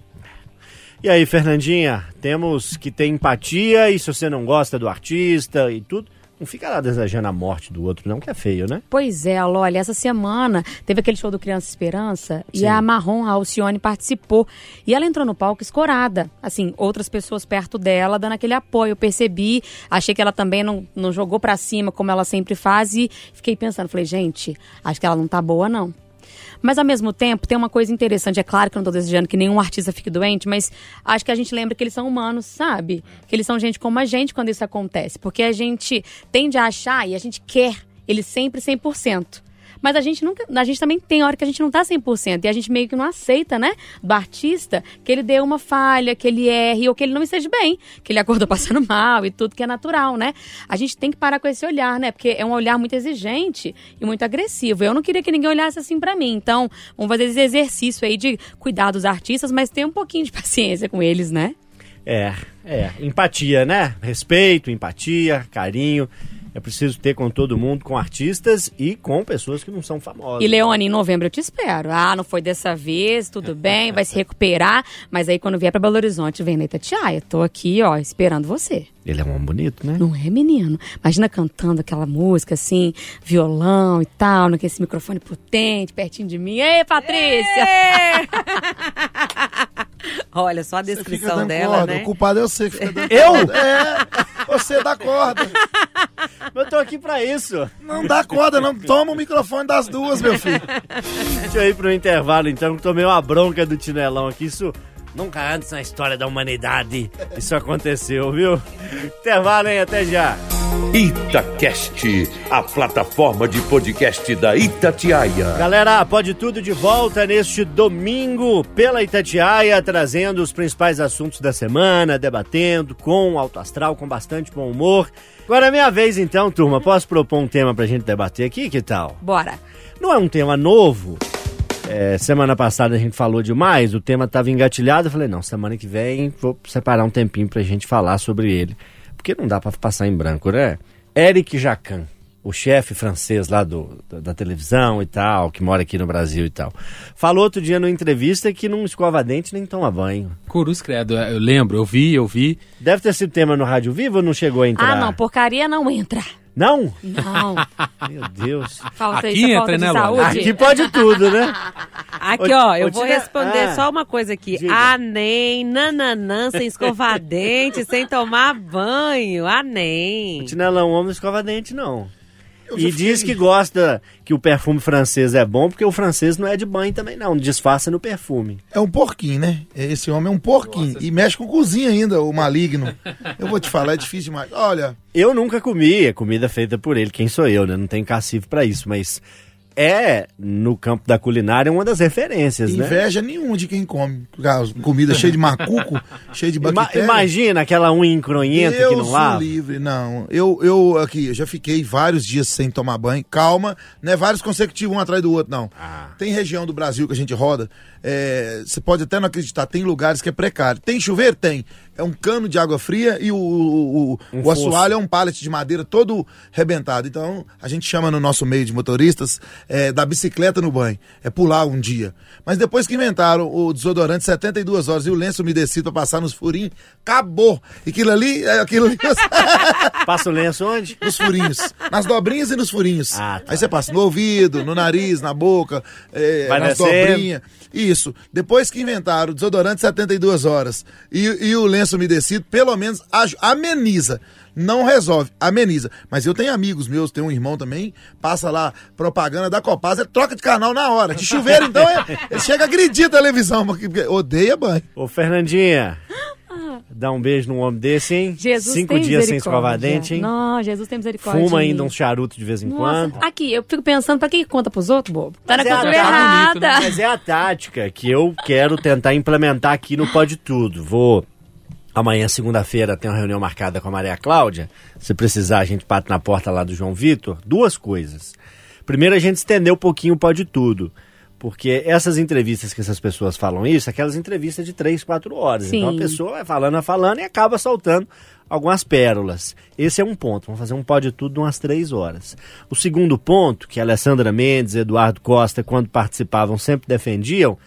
Speaker 2: E aí, Fernandinha, temos que ter empatia e se você não gosta do artista e tudo, não fica lá desejando a morte do outro, não, que é feio, né?
Speaker 4: Pois é, olha, essa semana teve aquele show do Criança Esperança e a Marrom, a Alcione, participou. E ela entrou no palco escorada. Assim, outras pessoas perto dela dando aquele apoio. Eu percebi, achei que ela também não, não jogou pra cima como ela sempre faz e fiquei pensando, falei, gente, acho que ela não tá boa, não. Mas ao mesmo tempo, tem uma coisa interessante. É claro que eu não tô desejando que nenhum artista fique doente, mas acho que a gente lembra que eles são humanos, sabe? Que eles são gente como a gente quando isso acontece. Porque a gente tende a achar e a gente quer eles sempre 100%. Mas a gente nunca, a gente também tem hora que a gente não tá 100% e a gente meio que não aceita, né, do artista que ele dê uma falha, que ele erre ou que ele não esteja bem, que ele acordou passando mal e tudo que é natural, né? A gente tem que parar com esse olhar, né? Porque é um olhar muito exigente e muito agressivo. Eu não queria que ninguém olhasse assim para mim. Então, vamos fazer esse exercício aí de cuidar dos artistas, mas ter um pouquinho de paciência com eles, né?
Speaker 2: É, é. Empatia, né? Respeito, empatia, carinho. É preciso ter com todo mundo, com artistas e com pessoas que não são famosas.
Speaker 4: E Leone, em novembro eu te espero. Ah, não foi dessa vez, tudo bem, vai se recuperar. Mas aí quando vier pra Belo Horizonte, vem na Itatiaia. Tô aqui, ó, esperando você.
Speaker 2: Ele é um homem bonito, né?
Speaker 4: Não é, menino? Imagina cantando aquela música assim, violão e tal, naquele microfone potente, pertinho de mim. Ei, Patrícia!
Speaker 5: Olha, só a descrição dela,
Speaker 3: corda.
Speaker 5: né?
Speaker 3: O culpado é você que fica dando
Speaker 2: Eu?
Speaker 3: corda. É, você dá corda.
Speaker 2: Eu tô aqui pra isso.
Speaker 3: Não dá corda, não. Toma o microfone das duas, meu filho.
Speaker 2: Deixa eu ir pro intervalo então, que tomei uma bronca do Tinelão aqui. Isso nunca antes na história da humanidade isso aconteceu, viu? Intervalo, hein? Até já.
Speaker 1: Itacast, a plataforma de podcast da Itatiaia.
Speaker 2: Galera, pode tudo de volta neste domingo pela Itatiaia, trazendo os principais assuntos da semana, debatendo com alto astral, com bastante bom humor. Agora é minha vez então, turma. Posso propor um tema pra gente debater aqui? Que tal?
Speaker 4: Bora.
Speaker 2: Não é um tema novo. É, semana passada a gente falou demais, o tema estava engatilhado. Eu falei, não, semana que vem vou separar um tempinho pra gente falar sobre ele. Porque não dá pra passar em branco, né? Eric Jacan, o chefe francês lá do, da, da televisão e tal, que mora aqui no Brasil e tal. Falou outro dia numa entrevista que não escova dente nem toma banho.
Speaker 6: Cruz Credo, eu lembro, eu vi, eu vi.
Speaker 2: Deve ter sido tema no Rádio Vivo ou não chegou a entrar?
Speaker 4: Ah, não, porcaria não entra.
Speaker 2: Não?
Speaker 4: Não.
Speaker 2: Meu Deus.
Speaker 4: Falta
Speaker 6: Aqui
Speaker 4: isso,
Speaker 6: entra,
Speaker 4: falta de
Speaker 6: né, Laura?
Speaker 4: saúde.
Speaker 2: Aqui pode tudo, né?
Speaker 5: Aqui, ó, eu vou responder
Speaker 2: Ah.
Speaker 5: só uma coisa aqui.
Speaker 2: Diga.
Speaker 5: Anem, nananã, sem escovar dente, sem tomar banho. Anem.
Speaker 2: Tinelão, homem não escova dente, não. E diz que gosta que o perfume francês é bom, porque o francês não é de banho também, não. Disfarça no perfume.
Speaker 3: É um porquinho, né? Esse homem é um porquinho. E mexe com cozinha ainda, o maligno. Eu vou te falar, é difícil demais. Olha,
Speaker 2: Eu nunca comi, é comida feita por ele. Quem sou eu, né? Não tenho cacife pra isso, mas é, no campo da culinária, uma das referências, né?
Speaker 3: inveja nenhuma de quem come. Comida cheia de macuco, cheia de
Speaker 2: Ima-
Speaker 3: bactéria.
Speaker 2: imagina aquela unha encronhenta que
Speaker 3: Deus
Speaker 2: não lava.
Speaker 3: livre, não. Eu, eu aqui, eu já fiquei vários dias sem tomar banho. Calma, não é vários consecutivos um atrás do outro, não.
Speaker 2: Ah.
Speaker 3: Tem região do Brasil que a gente roda, é, você pode até não acreditar, tem lugares que é precário. Tem chuveiro? Tem. É um cano de água fria e o, o, o,
Speaker 2: Um
Speaker 3: o assoalho é um pallet de madeira todo rebentado. Então, a gente chama no nosso meio de motoristas é, da bicicleta no banho. É pular um dia. Mas depois que inventaram o desodorante 72 horas e o lenço umedecido pra passar nos furinhos, acabou. E aquilo ali, é aquilo ali,
Speaker 2: Passa o lenço onde?
Speaker 3: nos furinhos. Nas dobrinhas e nos furinhos.
Speaker 2: Ah, tá.
Speaker 3: Aí você passa no ouvido, no nariz, na boca, é,
Speaker 2: Vai
Speaker 3: nas dobrinhas. Isso. Depois que inventaram o desodorante 72 horas e, e o lenço umedecido, pelo menos ameniza. Não resolve, ameniza. Mas eu tenho amigos meus, tenho um irmão também, passa lá propaganda da Copasa, ele troca de canal na hora. De chuveiro, então, é- ele chega a agredir a televisão, porque odeia banho.
Speaker 2: Ô, Fernandinha, dá um beijo num homem desse, hein?
Speaker 4: Jesus
Speaker 2: Cinco
Speaker 4: tem
Speaker 2: dias sem escovar dente, hein?
Speaker 4: Não, Jesus tem misericórdia.
Speaker 2: Fuma ainda
Speaker 4: mim.
Speaker 2: uns charutos de vez em
Speaker 4: Nossa,
Speaker 2: quando.
Speaker 4: aqui, eu fico pensando, pra que conta pros outros, bobo? Tá na
Speaker 2: Mas é a
Speaker 4: cultura errada.
Speaker 6: bonito, né?
Speaker 2: Mas é a tática que eu quero tentar implementar aqui no Pode Tudo. Vou. Amanhã, segunda-feira, tem uma reunião marcada com a Maria Cláudia. Se precisar, a gente bate na porta lá do João Vitor. Duas coisas. Primeiro, a gente estender um pouquinho o Pode Tudo. Porque essas entrevistas que essas pessoas falam isso, aquelas entrevistas de três, quatro horas.
Speaker 4: Sim.
Speaker 2: Então a pessoa vai falando, vai falando e acaba soltando algumas pérolas. Esse é um ponto. Vamos fazer um Pode Tudo de umas três horas. O segundo ponto, que a Alessandra Mendes e Eduardo Costa, quando participavam, sempre defendiam,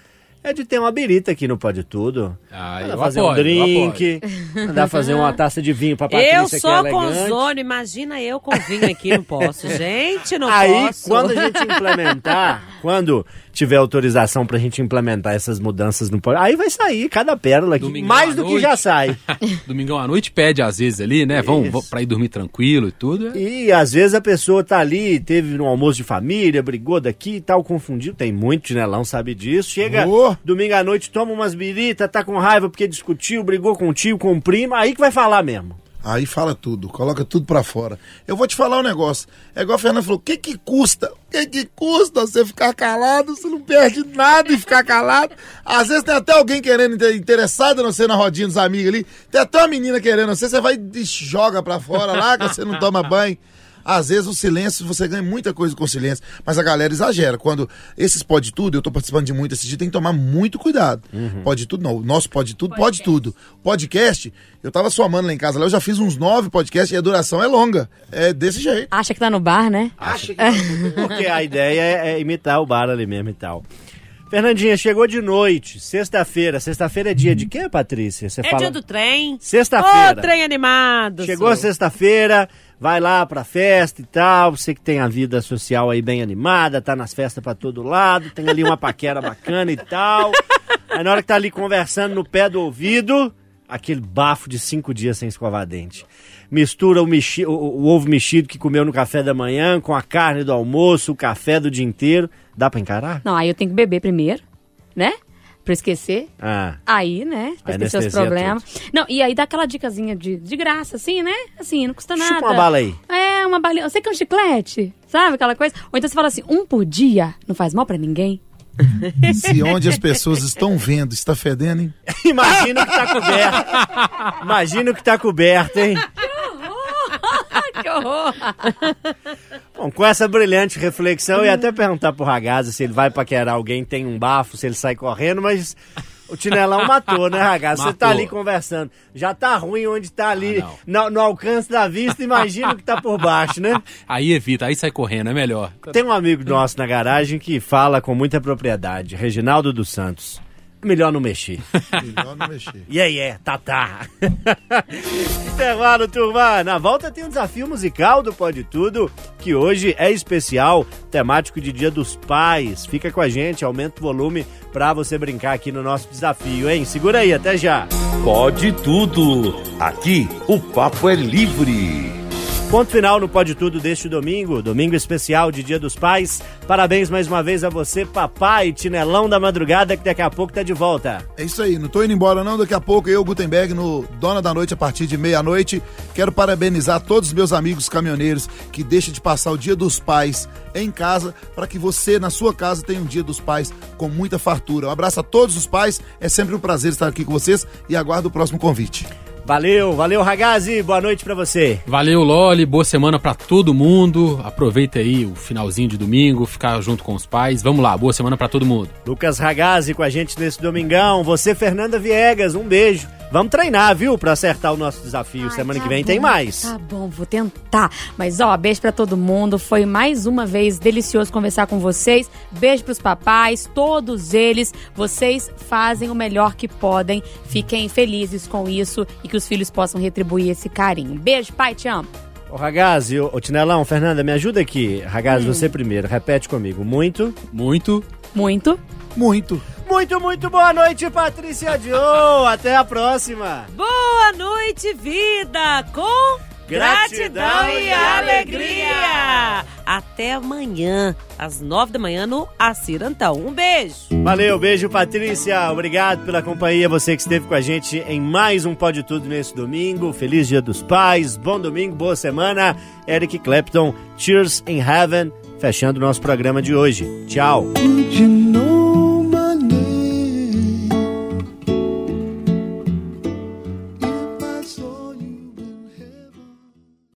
Speaker 2: é de ter uma birita aqui no Pode Tudo.
Speaker 6: Ah,
Speaker 2: Mandar fazer
Speaker 6: apoio,
Speaker 2: um drink, mandar fazer uma taça de vinho pra Patrícia,
Speaker 5: Eu
Speaker 2: que é
Speaker 5: sou com ozônio, imagina eu com vinho aqui, não posso. Gente, não
Speaker 2: Aí,
Speaker 5: posso.
Speaker 2: quando a gente implementar, quando tiver autorização pra gente implementar essas mudanças no aí vai sair cada pérola aqui,
Speaker 6: Domingão
Speaker 2: mais do que já sai.
Speaker 6: Domingão à noite pede às vezes ali, né? Vão, pra ir dormir tranquilo e tudo. é.
Speaker 2: E às vezes a pessoa tá ali, teve um almoço de família, brigou daqui e tal, confundiu. Tem muito chinelão, sabe disso. Chega
Speaker 3: Ô.
Speaker 2: domingo à noite, toma umas biritas, tá com raiva porque discutiu, brigou com o tio, com o primo, aí que vai falar mesmo.
Speaker 3: Aí fala tudo, coloca tudo pra fora. Eu vou te falar um negócio. É igual a Fernanda falou: o que que custa? O que que custa você ficar calado? Você não perde nada em ficar calado. Às vezes tem até alguém querendo, inter- interessado em você na rodinha dos amigos ali. Tem até uma menina querendo você, você vai e joga pra fora lá, que você não toma banho. Às vezes o silêncio, você ganha muita coisa com o silêncio, mas a galera exagera. Quando esses pode tudo, eu tô participando de muito esse dia, tem que tomar muito cuidado. Pode tudo não, o nosso pode tudo, pode tudo. Podcast, eu tava somando lá em casa, lá eu já fiz uns nove podcasts e a duração é longa. É desse jeito.
Speaker 4: Acha que tá no bar, né?
Speaker 2: Acha que Porque a ideia é, é imitar o bar ali mesmo e tal. Fernandinha, chegou de noite, sexta-feira. Sexta-feira é dia de quê, Patrícia? Você
Speaker 5: É
Speaker 2: fala...
Speaker 5: dia do trem. Ô,
Speaker 2: Sexta-feira.
Speaker 5: trem animado.
Speaker 2: Chegou sexta-feira, vai lá pra festa e tal. Você que tem a vida social aí bem animada, tá nas festas pra todo lado, tem ali uma paquera bacana e tal. Aí na hora que tá ali conversando no pé do ouvido, aquele bafo de cinco dias sem escovar dente. Mistura o, mexi- o- o- ovo mexido que comeu no café da manhã com a carne do almoço, o café do dia inteiro. Dá pra encarar?
Speaker 4: Não, aí eu tenho que beber primeiro, né? Pra esquecer.
Speaker 2: Ah,
Speaker 4: Aí, né? Pra
Speaker 2: Aí
Speaker 4: esquecer os problemas. Não, e aí dá aquela dicasinha de, de graça, assim, né? Assim, não custa nada.
Speaker 2: chupa uma bala aí.
Speaker 4: É, uma balinha. Você quer um chiclete? Sabe aquela coisa? Ou então você fala assim, um por dia não faz mal pra ninguém.
Speaker 3: Se onde as pessoas estão vendo está fedendo, hein?
Speaker 2: Imagina o que tá coberto. Imagina o que tá coberto, hein?
Speaker 4: que horror!
Speaker 2: Bom, com essa brilhante reflexão, eu ia até perguntar pro Ragazza se ele vai paquerar alguém, tem um bafo, se ele sai correndo, mas o Tinelão matou, né, Ragazza? Você tá ali conversando. Já tá ruim onde tá ali,
Speaker 6: Ah,
Speaker 2: no, no alcance da vista, imagina o que tá por baixo, né?
Speaker 6: Aí evita, aí sai correndo, é melhor.
Speaker 2: Tem um amigo nosso na garagem que fala com muita propriedade, Reginaldo dos Santos. Melhor não mexer.
Speaker 3: Melhor não mexer.
Speaker 2: E aí, é, tá, tá. Intervalo, turma. Na volta tem um desafio musical do Pode Tudo, que hoje é especial, temático de Dia dos Pais. Fica com a gente, aumenta o volume pra você brincar aqui no nosso desafio, hein? Segura aí, até já.
Speaker 1: Pode tudo. Aqui o papo é livre.
Speaker 2: Ponto final no Pode Tudo deste domingo, domingo especial de Dia dos Pais. Parabéns mais uma vez a você, papai, Tinelão da Madrugada, que daqui a pouco tá de volta.
Speaker 3: É isso aí, não tô indo embora não, daqui a pouco eu, Gutenberg, no Dona da Noite, a partir de meia-noite, quero parabenizar todos os meus amigos caminhoneiros que deixam de passar o Dia dos Pais em casa, para que você, na sua casa, tenha um Dia dos Pais com muita fartura. Um abraço a todos os pais, é sempre um prazer estar aqui com vocês e aguardo o próximo convite.
Speaker 2: Valeu, valeu, Ragazzi. Boa noite pra você.
Speaker 6: Valeu, Loli. Boa semana pra todo mundo. Aproveita aí o finalzinho de domingo, ficar junto com os pais. Vamos lá, boa semana pra todo mundo.
Speaker 2: Lucas Ragazzi com a gente nesse domingão. Você, Fernanda Viegas, um beijo. Vamos treinar, viu? Pra acertar o nosso desafio.
Speaker 4: Ai,
Speaker 2: Semana
Speaker 4: tá
Speaker 2: que vem
Speaker 4: bom,
Speaker 2: tem mais.
Speaker 4: Tá bom, vou tentar. Mas ó, beijo pra todo mundo. Foi mais uma vez delicioso conversar com vocês. Beijo pros papais, todos eles. Vocês fazem o melhor que podem. Fiquem felizes com isso e que os filhos possam retribuir esse carinho. Beijo, pai, te amo.
Speaker 2: Ô, Ragazzi, ô, ô, Tinelão, Fernanda, me ajuda aqui. Ragazzi,
Speaker 4: Hum.
Speaker 2: você primeiro. Repete comigo. Muito,
Speaker 6: Muito.
Speaker 4: Muito.
Speaker 3: Muito.
Speaker 2: muito, muito boa noite, Patrícia Joe. Até a próxima.
Speaker 5: Boa noite, vida! Com
Speaker 2: Gratidão
Speaker 5: gratidão,
Speaker 2: e
Speaker 5: alegria! Até amanhã, às nove da manhã, no Acirantão. Um beijo!
Speaker 2: Valeu, beijo, Patrícia. Obrigado pela companhia. Você que esteve com a gente em mais um Pode Tudo nesse domingo. Feliz Dia dos Pais. Bom domingo, boa semana. Eric Clapton, Cheers in Heaven. Fechando o nosso programa de hoje. Tchau.
Speaker 8: You